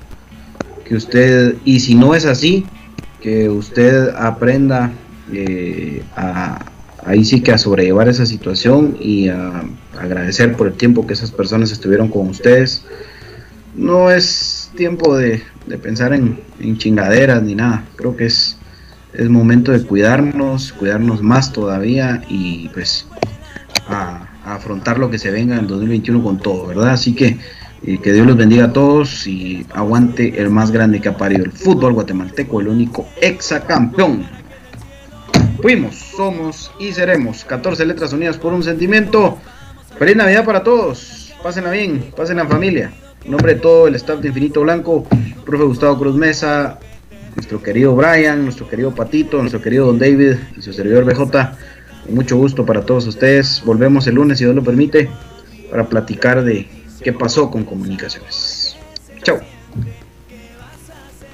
Que usted, y si no es así, que usted aprenda eh, a, ahí sí que a sobrellevar esa situación y a agradecer por el tiempo que esas personas estuvieron con ustedes. No es tiempo de, pensar en, chingaderas ni nada. Creo que es, es momento de cuidarnos, cuidarnos más todavía y pues a, afrontar lo que se venga en 2021 con todo, ¿verdad? Así que que Dios los bendiga a todos y aguante el más grande que ha parido el fútbol guatemalteco, el único exacampeón. Fuimos, somos y seremos 14 letras unidas por un sentimiento. Feliz Navidad para todos. Pásenla bien, pásenla en familia. En nombre de todo el staff de Infinito Blanco, profe Gustavo Cruz Mesa, nuestro querido Brian, nuestro querido Patito, nuestro querido Don David y su servidor BJ. Con mucho gusto para todos ustedes. Volvemos el lunes, si Dios lo permite, para platicar de qué pasó con comunicaciones.